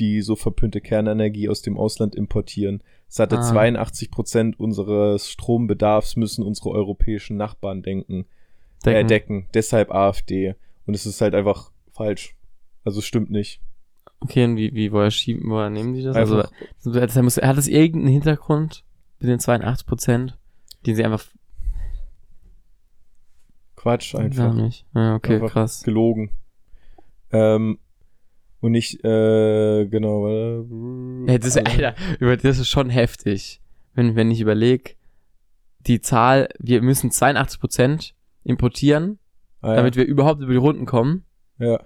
die so verpönte Kernenergie aus dem Ausland importieren. sagte, Ah. 82 Prozent unseres Strombedarfs müssen unsere europäischen Nachbarn denken, Äh, Decken. decken. Deshalb AfD. Und es ist halt einfach falsch. Also es stimmt nicht. Okay, und wie, wie, woher schieben, woher nehmen die das? Also, das muss, hat das irgendeinen Hintergrund mit den 82 Prozent, die sie einfach, Quatsch einfach. nicht. Ja, okay, Einfach krass. Gelogen. Ähm, und nicht, äh, genau, warte. Ja, das, ist- Alter, über das ist schon heftig. Wenn, wenn ich überlege, die Zahl, wir müssen 82 Prozent importieren, ah, ja. damit wir überhaupt über die Runden kommen. ja.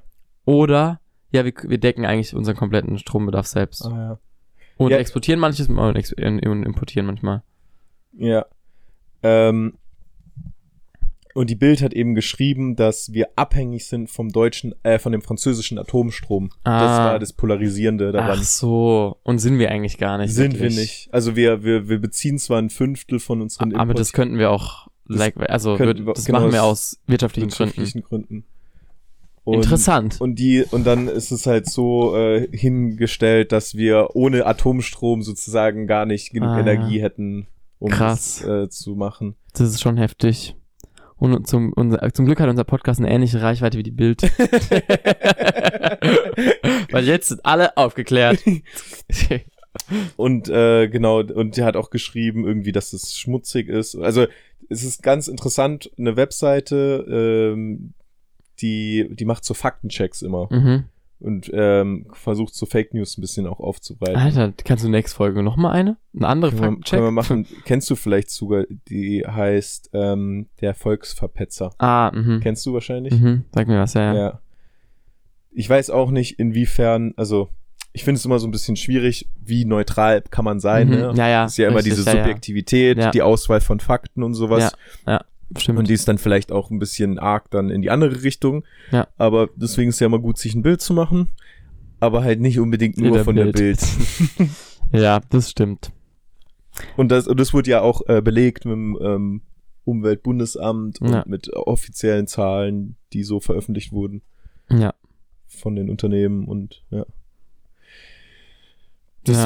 Oder, ja, wir, wir decken eigentlich unseren kompletten Strombedarf selbst. Ah, ja. Und Ja. exportieren manches und, ex und importieren manchmal. Ja. Ähm, und die Bild hat eben geschrieben, dass wir abhängig sind vom deutschen, äh, von dem französischen Atomstrom. Das Ah. war das Polarisierende daran. Ach so. Und sind wir eigentlich gar nicht. sind wirklich. wir nicht. Also wir, wir, wir beziehen zwar ein Fünftel von unseren Aber das könnten wir auch, Das like, also wir- das genau, machen wir aus aus wirtschaftlichen Gründen. wirtschaftlichen Gründen. Und, Interessant. Und die, und dann ist es halt so äh, hingestellt, dass wir ohne Atomstrom sozusagen gar nicht genug Ah, Energie hätten, um Krass. es äh, zu machen. Das ist schon heftig. Und zum, unser, zum Glück hat unser Podcast eine ähnliche Reichweite wie die Bild. [LAUGHS] Weil jetzt sind alle aufgeklärt. [LAUGHS] Und äh, genau, und der hat auch geschrieben, irgendwie, dass es schmutzig ist. Also es ist ganz interessant, eine Webseite, ähm, die, die macht so Faktenchecks immer mhm. und ähm, versucht so Fake News ein bisschen auch aufzubereiten. Alter, kannst du nächste Folge noch mal eine? Eine andere können, wir, Faktencheck? können wir machen. Kennst du vielleicht sogar, die heißt ähm, der Volksverpetzer. Ah, mhm. Kennst du wahrscheinlich? Mhm. Sag mir was, ja. ja. Ja. Ich weiß auch nicht, inwiefern, also ich finde es immer so ein bisschen schwierig, wie neutral kann man sein. Mhm. Ne? Ja, ja. ist ja immer richtig, diese ja, ja. Subjektivität, Ja. die Auswahl von Fakten und sowas. Stimmt. Und die ist dann vielleicht auch ein bisschen arg dann in die andere Richtung. Ja. Aber deswegen ist ja immer gut, sich ein Bild zu machen. Aber halt nicht unbedingt In nur der von der Bild. Bild. [LAUGHS] ja, das stimmt. Und das, und das wurde ja auch äh, belegt mit dem ähm, Umweltbundesamt und Ja. mit offiziellen Zahlen, die so veröffentlicht wurden Ja. von den Unternehmen und ja. Ja.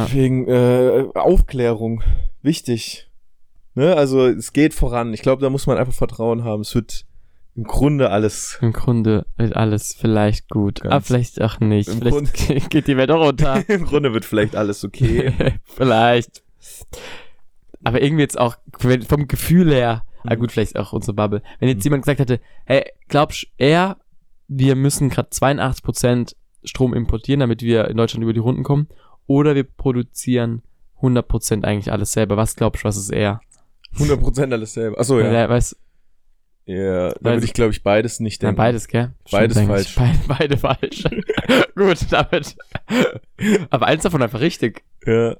Deswegen äh, Aufklärung wichtig. Ne? Also es geht voran. Ich glaube, da muss man einfach Vertrauen haben. Es wird im Grunde alles. Im Grunde wird alles vielleicht gut. Ganz- aber vielleicht auch nicht. Im Vielleicht [LAUGHS] geht die Welt auch runter. [LAUGHS] Im Grunde wird vielleicht alles okay. [LAUGHS] vielleicht. Aber irgendwie jetzt auch vom Gefühl her, ah Mhm. gut, vielleicht auch unsere Bubble. Wenn jetzt Mhm. jemand gesagt hätte, hey, glaubst er, wir müssen gerade 82% Strom importieren, damit wir in Deutschland über die Runden kommen, oder wir produzieren 100% eigentlich alles selber. Was glaubst du, was ist er? 100% alles selber. Achso, ja. Der weiß, Ja, da würde ich, glaube ich, beides nicht ja, denken. beides, gell? Beides Stimmt eigentlich. [LAUGHS] Beide, beide falsch. [LAUGHS] gut, damit. Aber eins davon einfach richtig. Ja.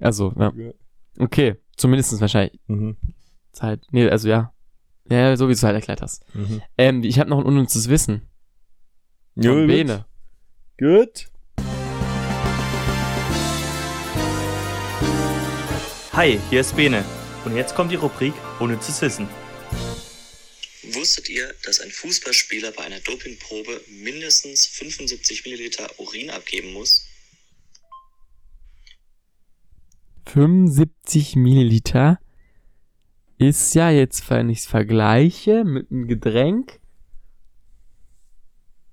Also, ja. Ja. Okay, zumindest wahrscheinlich Mhm. Zeit. Nee, also ja. Ja, so wie du es halt erklärt hast. Mhm. Ähm, ich habe noch ein unnützes Wissen. Von Gut. Bene. Gut. Hi, hier ist Bene. Und jetzt kommt die Rubrik Unnützes Wissen. Wusstet ihr, dass ein Fußballspieler bei einer Dopingprobe mindestens 75 Milliliter Urin abgeben muss? 75 Milliliter ist ja jetzt, wenn ich es vergleiche mit einem Getränk.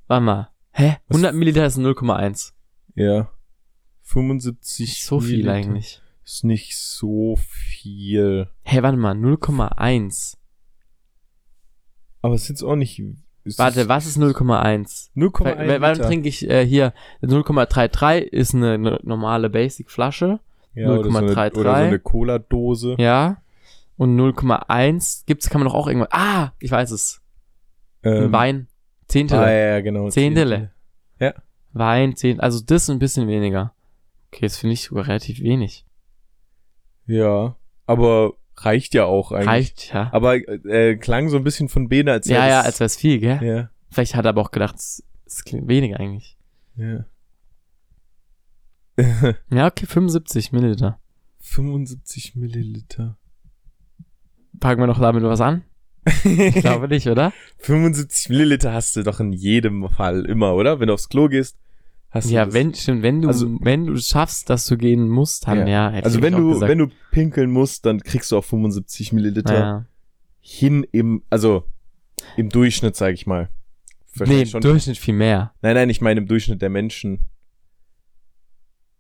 Warte mal. Hä? Was- 100 Milliliter ist 0,1. Ja. 75 Nicht so viel Milliliter eigentlich. Ist nicht so viel. Hä, warte mal, 0,1. Aber es ist jetzt auch nicht. Warte, was ist 0,1? 0,1 Weil, weil, weil Liter. trinke ich äh, hier 0,33 ist eine, eine normale Basic-Flasche. ja, oder so eine, 0,33. oder so eine Cola-Dose. Ja. Und 0,1 gibt's, kann man doch auch irgendwas. Ah, ich weiß es. Ein Ähm, Wein. Zehntel. Ah, ja, genau. Zehntele. Ja. Wein, zehn. Also das ein bisschen weniger. Okay, das finde ich sogar relativ wenig. Ja. Aber reicht ja auch eigentlich. Reicht, ja. Aber äh, klang so ein bisschen von Bene, als Ja, ja, als wäre es viel, gell? Ja. Vielleicht hat er aber auch gedacht, es, es klingt weniger eigentlich. Ja. [LAUGHS] [LAUGHS] Ja, okay, 75 Milliliter. 75 Milliliter. Packen wir noch damit was an? Ich glaube [LAUGHS] nicht, oder? 75 Milliliter hast du doch in jedem Fall immer, oder? Wenn du aufs Klo gehst, Hast Ja, wenn, stimmt, wenn du, Also- wenn du es schaffst, dass du gehen musst, dann ja. hätte also ich wenn du, gesagt. wenn du pinkeln musst, dann kriegst du auch 75 Milliliter ja. hin im, also im Durchschnitt, sage ich mal. Nee, im schon- Durchschnitt viel mehr. Nein, nein, ich meine im Durchschnitt der Menschen.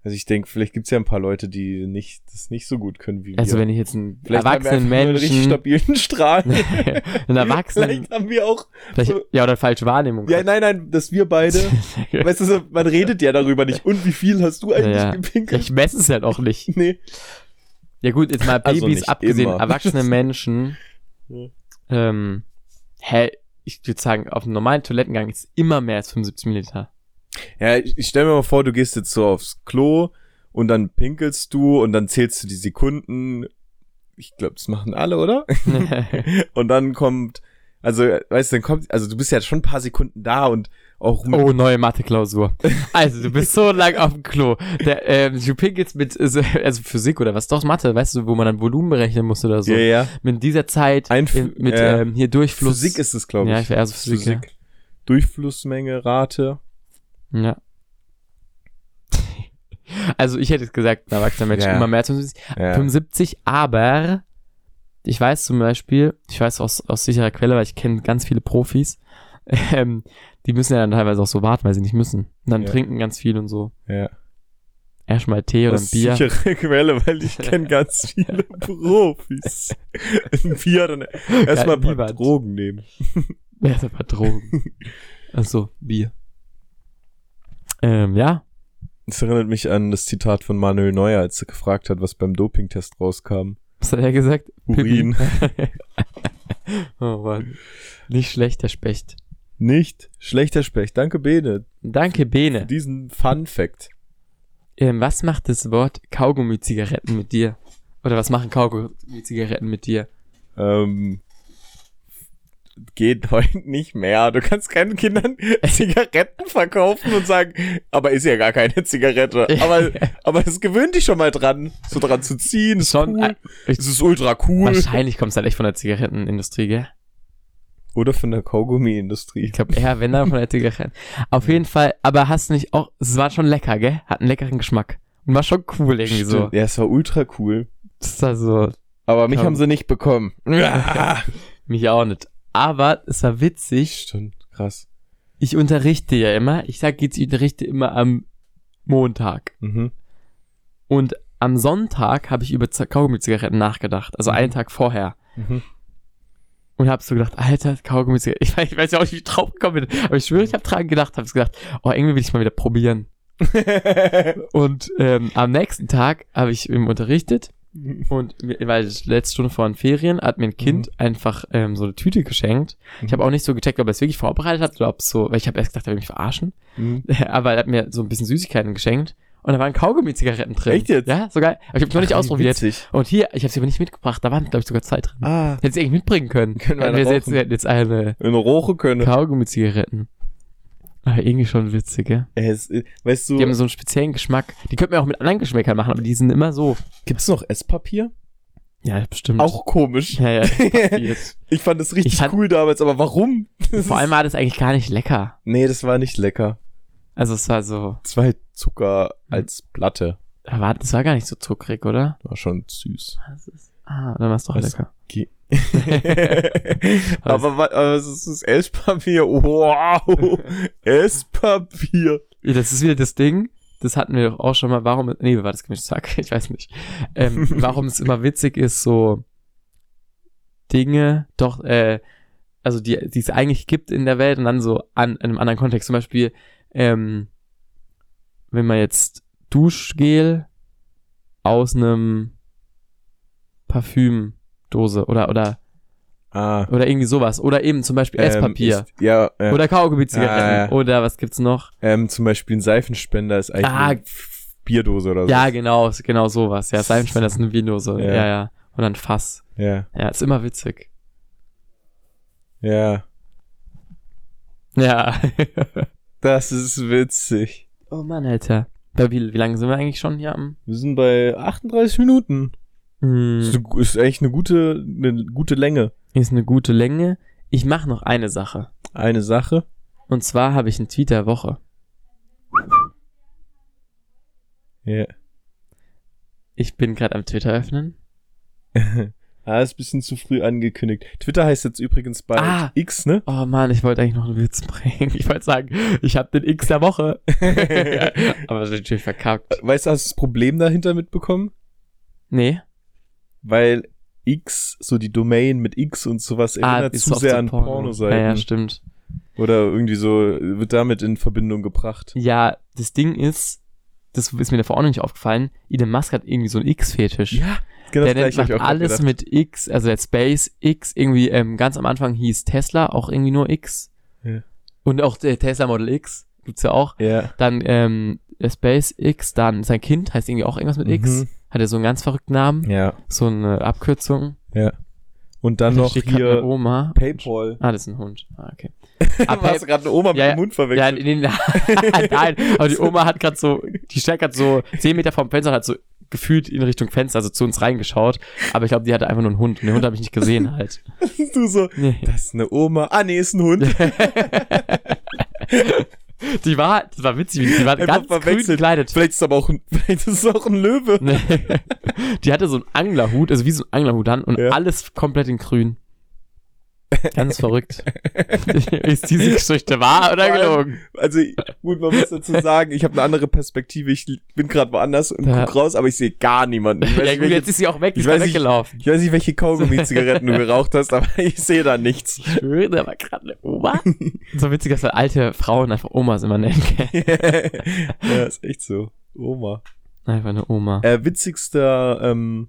Also ich denke, vielleicht gibt's ja ein paar Leute, die nicht, das nicht so gut können wie Also wir. wenn ich jetzt einen vielleicht haben wir erwachsenen nur einen richtig Menschen, stabilen Strahl. [LAUGHS] einen erwachsenen, vielleicht haben wir auch, so- ja, oder falsche Wahrnehmung. ja, nein, nein, dass wir beide, [LAUGHS] weißt du, man redet ja darüber nicht. Und wie viel hast du eigentlich Ja. gepinkelt? ich messe es halt auch nicht. nee. Ja gut, jetzt mal Also Babys nicht abgesehen, immer. erwachsene [LAUGHS] Menschen, Ja. ähm, hä, ich würde sagen, auf einem normalen Toilettengang ist immer mehr als 75 Milliliter. Ja, ich, ich stell mir mal vor, du gehst jetzt so aufs Klo und dann pinkelst du und dann zählst du die Sekunden. Ich glaube, das machen alle, oder? [LAUGHS] [LAUGHS] und dann kommt, also, weißt du, dann kommt, also du bist ja schon ein paar Sekunden da und auch Oh, neue Mathe-Klausur. Also, du bist so lang auf dem Klo. Der, ähm, du pinkelst mit, also Physik oder was, doch Mathe, weißt du, wo man dann Volumen berechnen muss oder so. ja, ja. Mit dieser Zeit, Ein, in, mit äh, ähm, hier Durchfluss. Physik ist es, glaube ich. Ja, ich also Physik. ja. Durchflussmenge, Rate. Ja. Also ich hätte gesagt, ein erwachsener Mensch Ja. immer mehr als 75, Ja. 75, aber ich weiß zum Beispiel, ich weiß aus, aus sicherer Quelle, weil ich kenne ganz viele Profis, [LAUGHS] ähm, die müssen ja dann teilweise auch so warten, weil sie nicht müssen. Und dann Ja. trinken ganz viel und so. Ja. Erstmal Tee oder ein Aus Bier. sichere Quelle, weil ich kenne [LAUGHS] ganz viele Profis. ein Bier, dann erstmal ein paar. Drogen [LAUGHS] nehmen. Ja, ein paar Drogen. Achso, Bier. Ähm, ja. Das erinnert mich an das Zitat von Manuel Neuer, als er gefragt hat, was beim Dopingtest rauskam. Was hat er gesagt? Urin. [LAUGHS] Oh Mann. Nicht schlecht, der Specht. Nicht schlechter Specht. Danke, Bene, Danke, für Bene. diesen Fun Fact. Ähm, was macht das Wort Kaugummi-Zigaretten mit dir? Oder was machen Kaugummi-Zigaretten mit dir? Ähm, geht heute nicht mehr. Du kannst keinen Kindern [LAUGHS] Zigaretten verkaufen und sagen, aber ist ja gar keine Zigarette. Aber, [LAUGHS] aber es gewöhnt dich schon mal dran, so dran zu ziehen. Ist Schon, cool. äh, es ist ultra cool. Wahrscheinlich kommt es halt echt von der Zigarettenindustrie, gell? Oder von der Kaugummi-Industrie. Ich glaube eher, wenn dann von der Zigaretten. Auf jeden Fall, aber hast du nicht auch, es war schon lecker, gell? Hat einen leckeren Geschmack. Und war schon cool irgendwie so. Stimmt. Ja, es war ultra cool. Das war so, Aber mich Kaum. haben sie nicht bekommen. [LAUGHS] Mich auch nicht. Aber es war witzig. Stimmt, krass. Ich unterrichte ja immer. Ich sag jetzt, ich unterrichte immer am Montag. Mhm. Und am Sonntag habe ich über Kaugummi-Zigaretten nachgedacht. Also Mhm. einen Tag vorher. Mhm. Und habe so gedacht, Alter, Kaugummi-Zigaretten. Ich, weiß- ich weiß ja auch nicht, wie ich drauf gekommen bin. Aber ich schwöre, ich habe dran gedacht, habe gedacht, oh, irgendwie will ich mal wieder probieren. [LAUGHS] Und ähm, am nächsten Tag habe ich ihm unterrichtet. [LAUGHS] Und weil letzte Stunde vor den Ferien hat mir ein Kind Mhm. einfach ähm, so eine Tüte geschenkt. Ich habe auch nicht so gecheckt, ob er es wirklich vorbereitet hat oder ob es so, weil ich habe erst gedacht, er will mich verarschen. Mhm. [LAUGHS] Aber er hat mir so ein bisschen Süßigkeiten geschenkt. Und da waren Kaugummi-Zigaretten drin. Echt jetzt? Ja, so geil. Aber ich habe noch nicht ausprobiert. witzig. Und hier, ich habe sie aber nicht mitgebracht. Da waren, glaube ich, sogar zwei drin. Ah, Hätte sie eigentlich mitbringen können. Können wir eine wir jetzt, rauchen? hätten jetzt eine in Roche können. Kaugummi-Zigaretten. Aber irgendwie schon witzig, gell? Es, äh, weißt Die haben du, so einen speziellen Geschmack. Die könnten wir auch mit anderen Geschmäckern machen, aber die sind immer so. gibt's noch Esspapier? Ja, bestimmt. Auch komisch. Ja, ja. [LAUGHS] Ich fand das richtig Ich fand- cool damals, aber warum? Das [LAUGHS] Vor allem war das eigentlich gar nicht lecker. Nee, das war nicht lecker. Also es war so, Es war halt Zucker als Platte. war, das war gar nicht so zuckrig, oder? War schon süß. Das ah, dann war es doch Was? lecker. Okay. [LAUGHS] aber, aber es ist das Esspapier. Wow. [LAUGHS] Esspapier. Das ist wieder das Ding. Das hatten wir doch auch schon mal. Warum, nee, war das gemischtes Hack? Ich weiß nicht. Ähm, [LAUGHS] warum es immer witzig ist, so Dinge, doch, äh, also die, die es eigentlich gibt in der Welt und dann so an, in einem anderen Kontext. Zum Beispiel, ähm, wenn man jetzt Duschgel aus einem Parfümdose oder, oder, Ah. oder irgendwie sowas. Oder eben zum Beispiel Esspapier. Ähm, ist, ja, äh, oder Kaugummi-Zigaretten. Ah. Oder was gibt's noch? ähm, zum Beispiel ein Seifenspender ist eigentlich Ah. eine Bierdose oder so. Ja, genau, genau sowas. Ja, Seifenspender ist eine Winose. Ja. Ja. ja, Und dann Fass. Ja, Ja, ist immer witzig. ja. Ja. [LAUGHS] Das ist witzig. oh Mann, Alter. Wie, wie lange sind wir eigentlich schon hier am? Wir sind bei 38 Minuten. Hm, Ist, eine- ist eigentlich eine gute, eine gute Länge. ist eine gute Länge. Ich mache noch eine Sache. Eine Sache. Und zwar habe ich einen Tweet der Woche. Ja. Ich bin gerade am Twitter öffnen. [LAUGHS] ah, ist ein bisschen zu früh angekündigt. Twitter heißt jetzt übrigens bald Ah. X, ne? Oh Mann, ich wollte eigentlich noch einen Witz bringen. Ich wollte sagen, ich habe den X der Woche. [LAUGHS] Aber das ist natürlich verkackt. Weißt du, hast du das Problem dahinter mitbekommen? Nee. Weil X, so die Domain mit X und sowas erinnert Ah, zu sehr an Porno. Pornoseiten. Ja, ja, stimmt. Oder irgendwie so, wird damit in Verbindung gebracht. Ja, das Ding ist, das ist mir davor auch noch nicht aufgefallen, Elon Musk hat irgendwie so einen X-Fetisch. Ja, genau der das macht alles gedacht. mit X, also der Space X, irgendwie ähm, ganz am Anfang hieß Tesla auch irgendwie nur X. Ja. Und auch der Tesla Model X gibt's ja auch. Ja. Dann ähm, der Space X, dann sein Kind heißt irgendwie auch irgendwas mit X. Hat er so einen ganz verrückten Namen, Ja, so eine Abkürzung. ja. Und dann Da noch hier Oma. Paypal. Ah, das ist ein Hund. Ah, okay. [LAUGHS] Ah, Pay- hast du gerade eine Oma mit Ja, dem Mund Ja, verwechselt? nee, nee, [LAUGHS] nein, [LAUGHS] aber die Oma hat gerade so, die stand gerade so 10 Meter vom Fenster und hat so gefühlt in Richtung Fenster, also zu uns reingeschaut. Aber ich glaube, die hatte einfach nur einen Hund und den Hund habe ich nicht gesehen halt. du so, Nee. das ist eine Oma. Ah, nee, ist ein Hund. [LAUGHS] Die war, das war witzig, die war Einfach ganz grün gekleidet. Vielleicht ist aber auch ein, [LAUGHS] vielleicht ist es auch ein Löwe. Nee. [LAUGHS] Die hatte so einen Anglerhut, also wie so ein Anglerhut an und Ja. alles komplett in grün. Ganz verrückt. [LAUGHS] ist diese Geschichte wahr oder gelogen? Also, gut, man muss dazu sagen, ich habe eine andere Perspektive. Ich bin gerade woanders und Ja. guck raus, aber ich sehe gar niemanden. Ich weiß, Ja nicht, gut, welche, jetzt ist sie auch weg, die ich ist weiß mal nicht- weggelaufen. ich weiß nicht, welche Kaugummi-Zigaretten du geraucht hast, aber [LAUGHS] ich sehe da nichts. Ich schwöre, da war gerade eine Oma. so witzig, dass wir alte Frauen einfach Omas immer nennen. gell? [LAUGHS] ja, ist echt so. Oma. Einfach eine Oma. Äh, witzigster, ähm,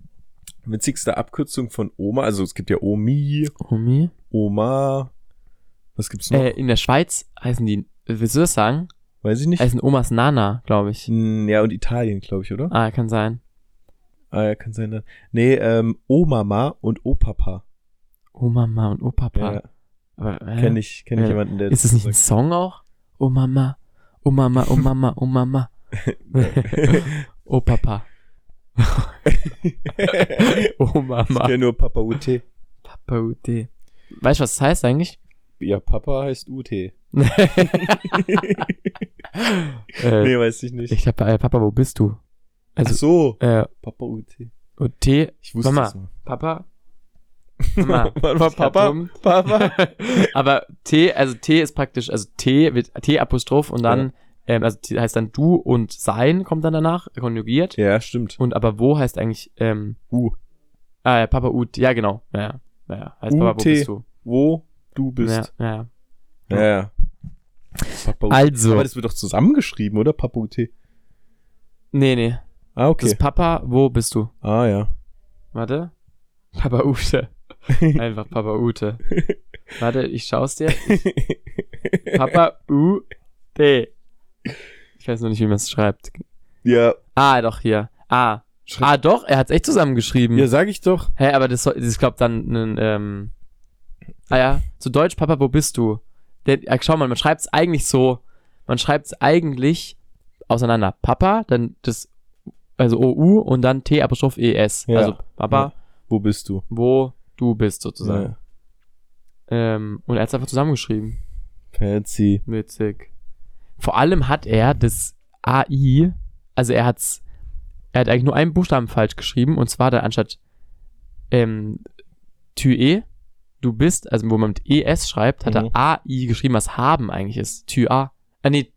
witzigste Abkürzung von Oma, also es gibt ja Omi, Omi? Oma, was gibt's noch? Äh, in der Schweiz heißen die, willst du das sagen? Weiß ich nicht. Heißen Omas Nana, glaube ich. Ja, und Italien, glaube ich, oder? Ah, kann sein. Ah, ja, kann sein. Ne? Nee, ähm, Omama und Opapa. Omama und Opapa. Ja, Aber, äh, kenn ich, kenn ich Ja. jemanden, der Ist das nicht ein Song auch? Oh Mama, oh Mama, oh Mama, oh Mama. [LAUGHS] Papa, [LAUGHS] Ich kenne nur Papa UT. Papa UT. Weißt du, was das heißt eigentlich? Ja, Papa heißt UT. [LAUGHS] äh, nee, weiß ich nicht. Ich hab, äh, Papa, wo bist du? Ach Also, so, äh, Papa UT. UT, Ich wusste Mama. das mal. Papa? [LAUGHS] Mama. Papa? Papa? [LAUGHS] Aber T, also T ist praktisch, also T wird T Apostroph und dann, ähm, also T heißt dann du und sein kommt dann danach, konjugiert. Ja, stimmt. Und aber wo heißt eigentlich, ähm, U. ah, ja, Papa Ut, ja genau, ja, ja, ja, ja. heißt Papa, wo bist du? Wo du bist. Ja, ja. Ja, ja. Papa UT. Also, Aber das wird doch zusammengeschrieben, oder? Papa UT. nee, nee, Ah, das okay. ist Papa, wo bist du? Ah, ja. Warte. Papa Ute. [LAUGHS] Einfach Papa Ute. [LAUGHS] Warte, ich schau's dir. [LAUGHS] Papa U T. Ich weiß noch nicht, wie man es schreibt. ja, Ah, doch, hier. Ah. Ah, doch, er hat's echt zusammengeschrieben. ja, sag ich doch. Hä, aber das, soll- das ist, glaub dann ein, ähm, ah ja, zu Deutsch, Papa, wo bist du? Der, ja, schau mal, man schreibt's eigentlich so, man schreibt's eigentlich auseinander. Papa, dann das, also OU und dann T Apostroph ES. Ja. Also Papa, Wo bist du? wo du bist sozusagen. Ja. Ähm, und er hat's einfach zusammengeschrieben. Fancy. Witzig. Vor allem hat er das AI, also er hat's, er hat eigentlich nur einen Buchstaben falsch geschrieben und zwar da anstatt ähm, Tue, du bist, also wo man mit ES schreibt, hat Mhm. er AI geschrieben, was haben eigentlich ist. Tua. Äh, nee,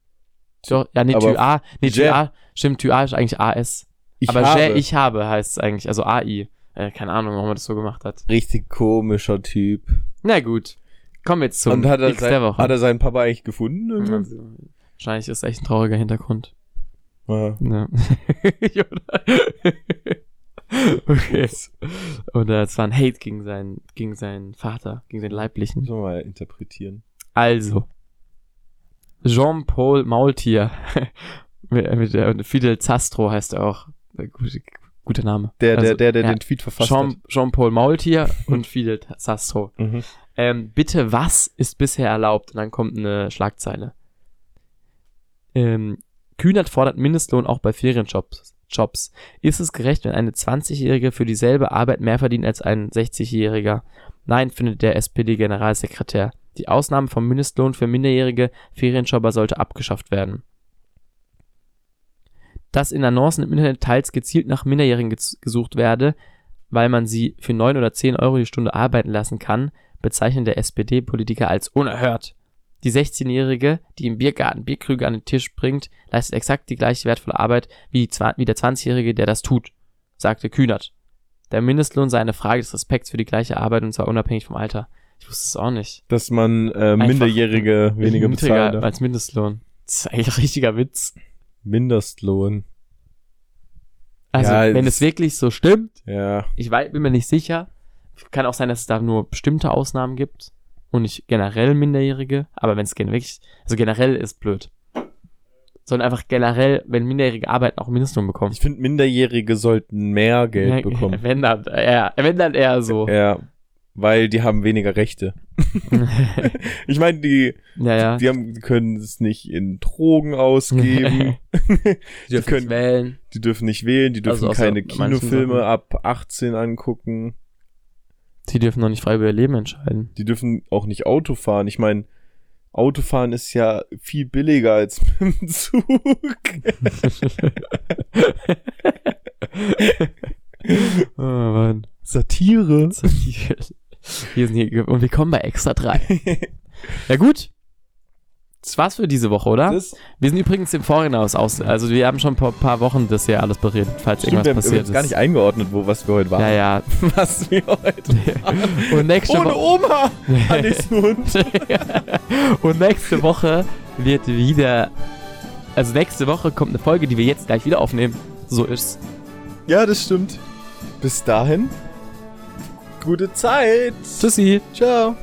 doch, ja, nee, Tua, nee, Tua, stimmt, Tua ist eigentlich AS. Ich aber habe. Ich habe heißt es eigentlich, also AI. Äh, keine Ahnung, warum er das so gemacht hat. Richtig komischer Typ. Na gut. Kommen wir jetzt zum Und hat er, sein, Woche. hat er seinen Papa eigentlich gefunden? Also, wahrscheinlich ist echt ein trauriger Hintergrund. Ja. Ja. [LAUGHS] [LAUGHS] okay. Oder es war ein Hate gegen seinen, gegen seinen Vater, gegen seinen Leiblichen. Müssen wir mal interpretieren. Also. Jean-Paul Maultier. [LAUGHS] mit, mit, Fidel Zastro heißt er auch. Gut, guter Name. Der, Also, der, der, der ja. den Tweet verfasst Jean, Jean-Paul Maultier und Fidel Zastro. hat. Mhm. Ähm, bitte, was ist bisher erlaubt? Und dann kommt eine Schlagzeile. Ähm, Kühnert fordert Mindestlohn auch bei Ferienjobs. Jobs. Ist es gerecht, wenn eine 20-Jährige für dieselbe Arbeit mehr verdient als ein 60-Jähriger? Nein, findet der SPD-Generalsekretär. Die Ausnahme vom Mindestlohn für minderjährige Ferienjobber sollte abgeschafft werden. dass in Annoncen im Internet teils gezielt nach Minderjährigen gesucht werde, weil man sie für 9 oder 10 Euro die Stunde arbeiten lassen kann, bezeichnet der SPD-Politiker als unerhört. Die 16-Jährige, die im Biergarten Bierkrüge an den Tisch bringt, leistet exakt die gleiche wertvolle Arbeit wie, wie der 20-Jährige, der das tut, sagte Kühnert. Der Mindestlohn sei eine Frage des Respekts für die gleiche Arbeit und zwar unabhängig vom Alter. Ich wusste es auch nicht. Dass man äh, Minderjährige weniger bezahlt. als Mindestlohn. Das ist eigentlich ein richtiger Witz. Mindestlohn. Also, Ja, wenn es- wirklich so stimmt, Ja. ich wei- bin mir nicht sicher. Kann auch sein, dass es da nur bestimmte Ausnahmen gibt und nicht generell Minderjährige. Aber wenn es wirklich, also generell ist blöd. Sondern einfach generell, wenn Minderjährige arbeiten, auch Mindestlohn bekommen. Ich finde, Minderjährige sollten mehr Geld bekommen. Wenn dann eher, wenn dann eher so. Ja. Weil die haben weniger Rechte. [LAUGHS] Ich meine, die, ja, ja. die, haben, die können es nicht in Drogen ausgeben. [LAUGHS] Die dürfen können- nicht wählen. die dürfen nicht wählen, die dürfen Also keine Kinofilme ab 18 angucken. Die dürfen noch nicht frei über ihr Leben entscheiden. Die dürfen auch nicht Auto fahren. Ich meine, Autofahren ist ja viel billiger als [LAUGHS] mit dem Zug. [LAUGHS] oh Mann. Satire. Wir sind hier und wir kommen bei extra 3. [LAUGHS] ja gut. Das war's für diese Woche, oder? Das Wir sind übrigens im Vorhinaus aus. Also wir haben schon vor ein paar Wochen das hier alles beredet, falls stimmt, wir irgendwas haben passiert übrigens gar ist. nicht eingeordnet, wo was wir heute waren. ja, ja. [LAUGHS] Was wir heute [LAUGHS] Und nächste Ohne. Oma! [LAUGHS] Hannes Hund. und nächste Woche wird wieder. Also nächste Woche kommt eine Folge, die wir jetzt gleich wieder aufnehmen. So ist's. Ja, das stimmt. Bis dahin. Gute Zeit. Tschüssi. Ciao.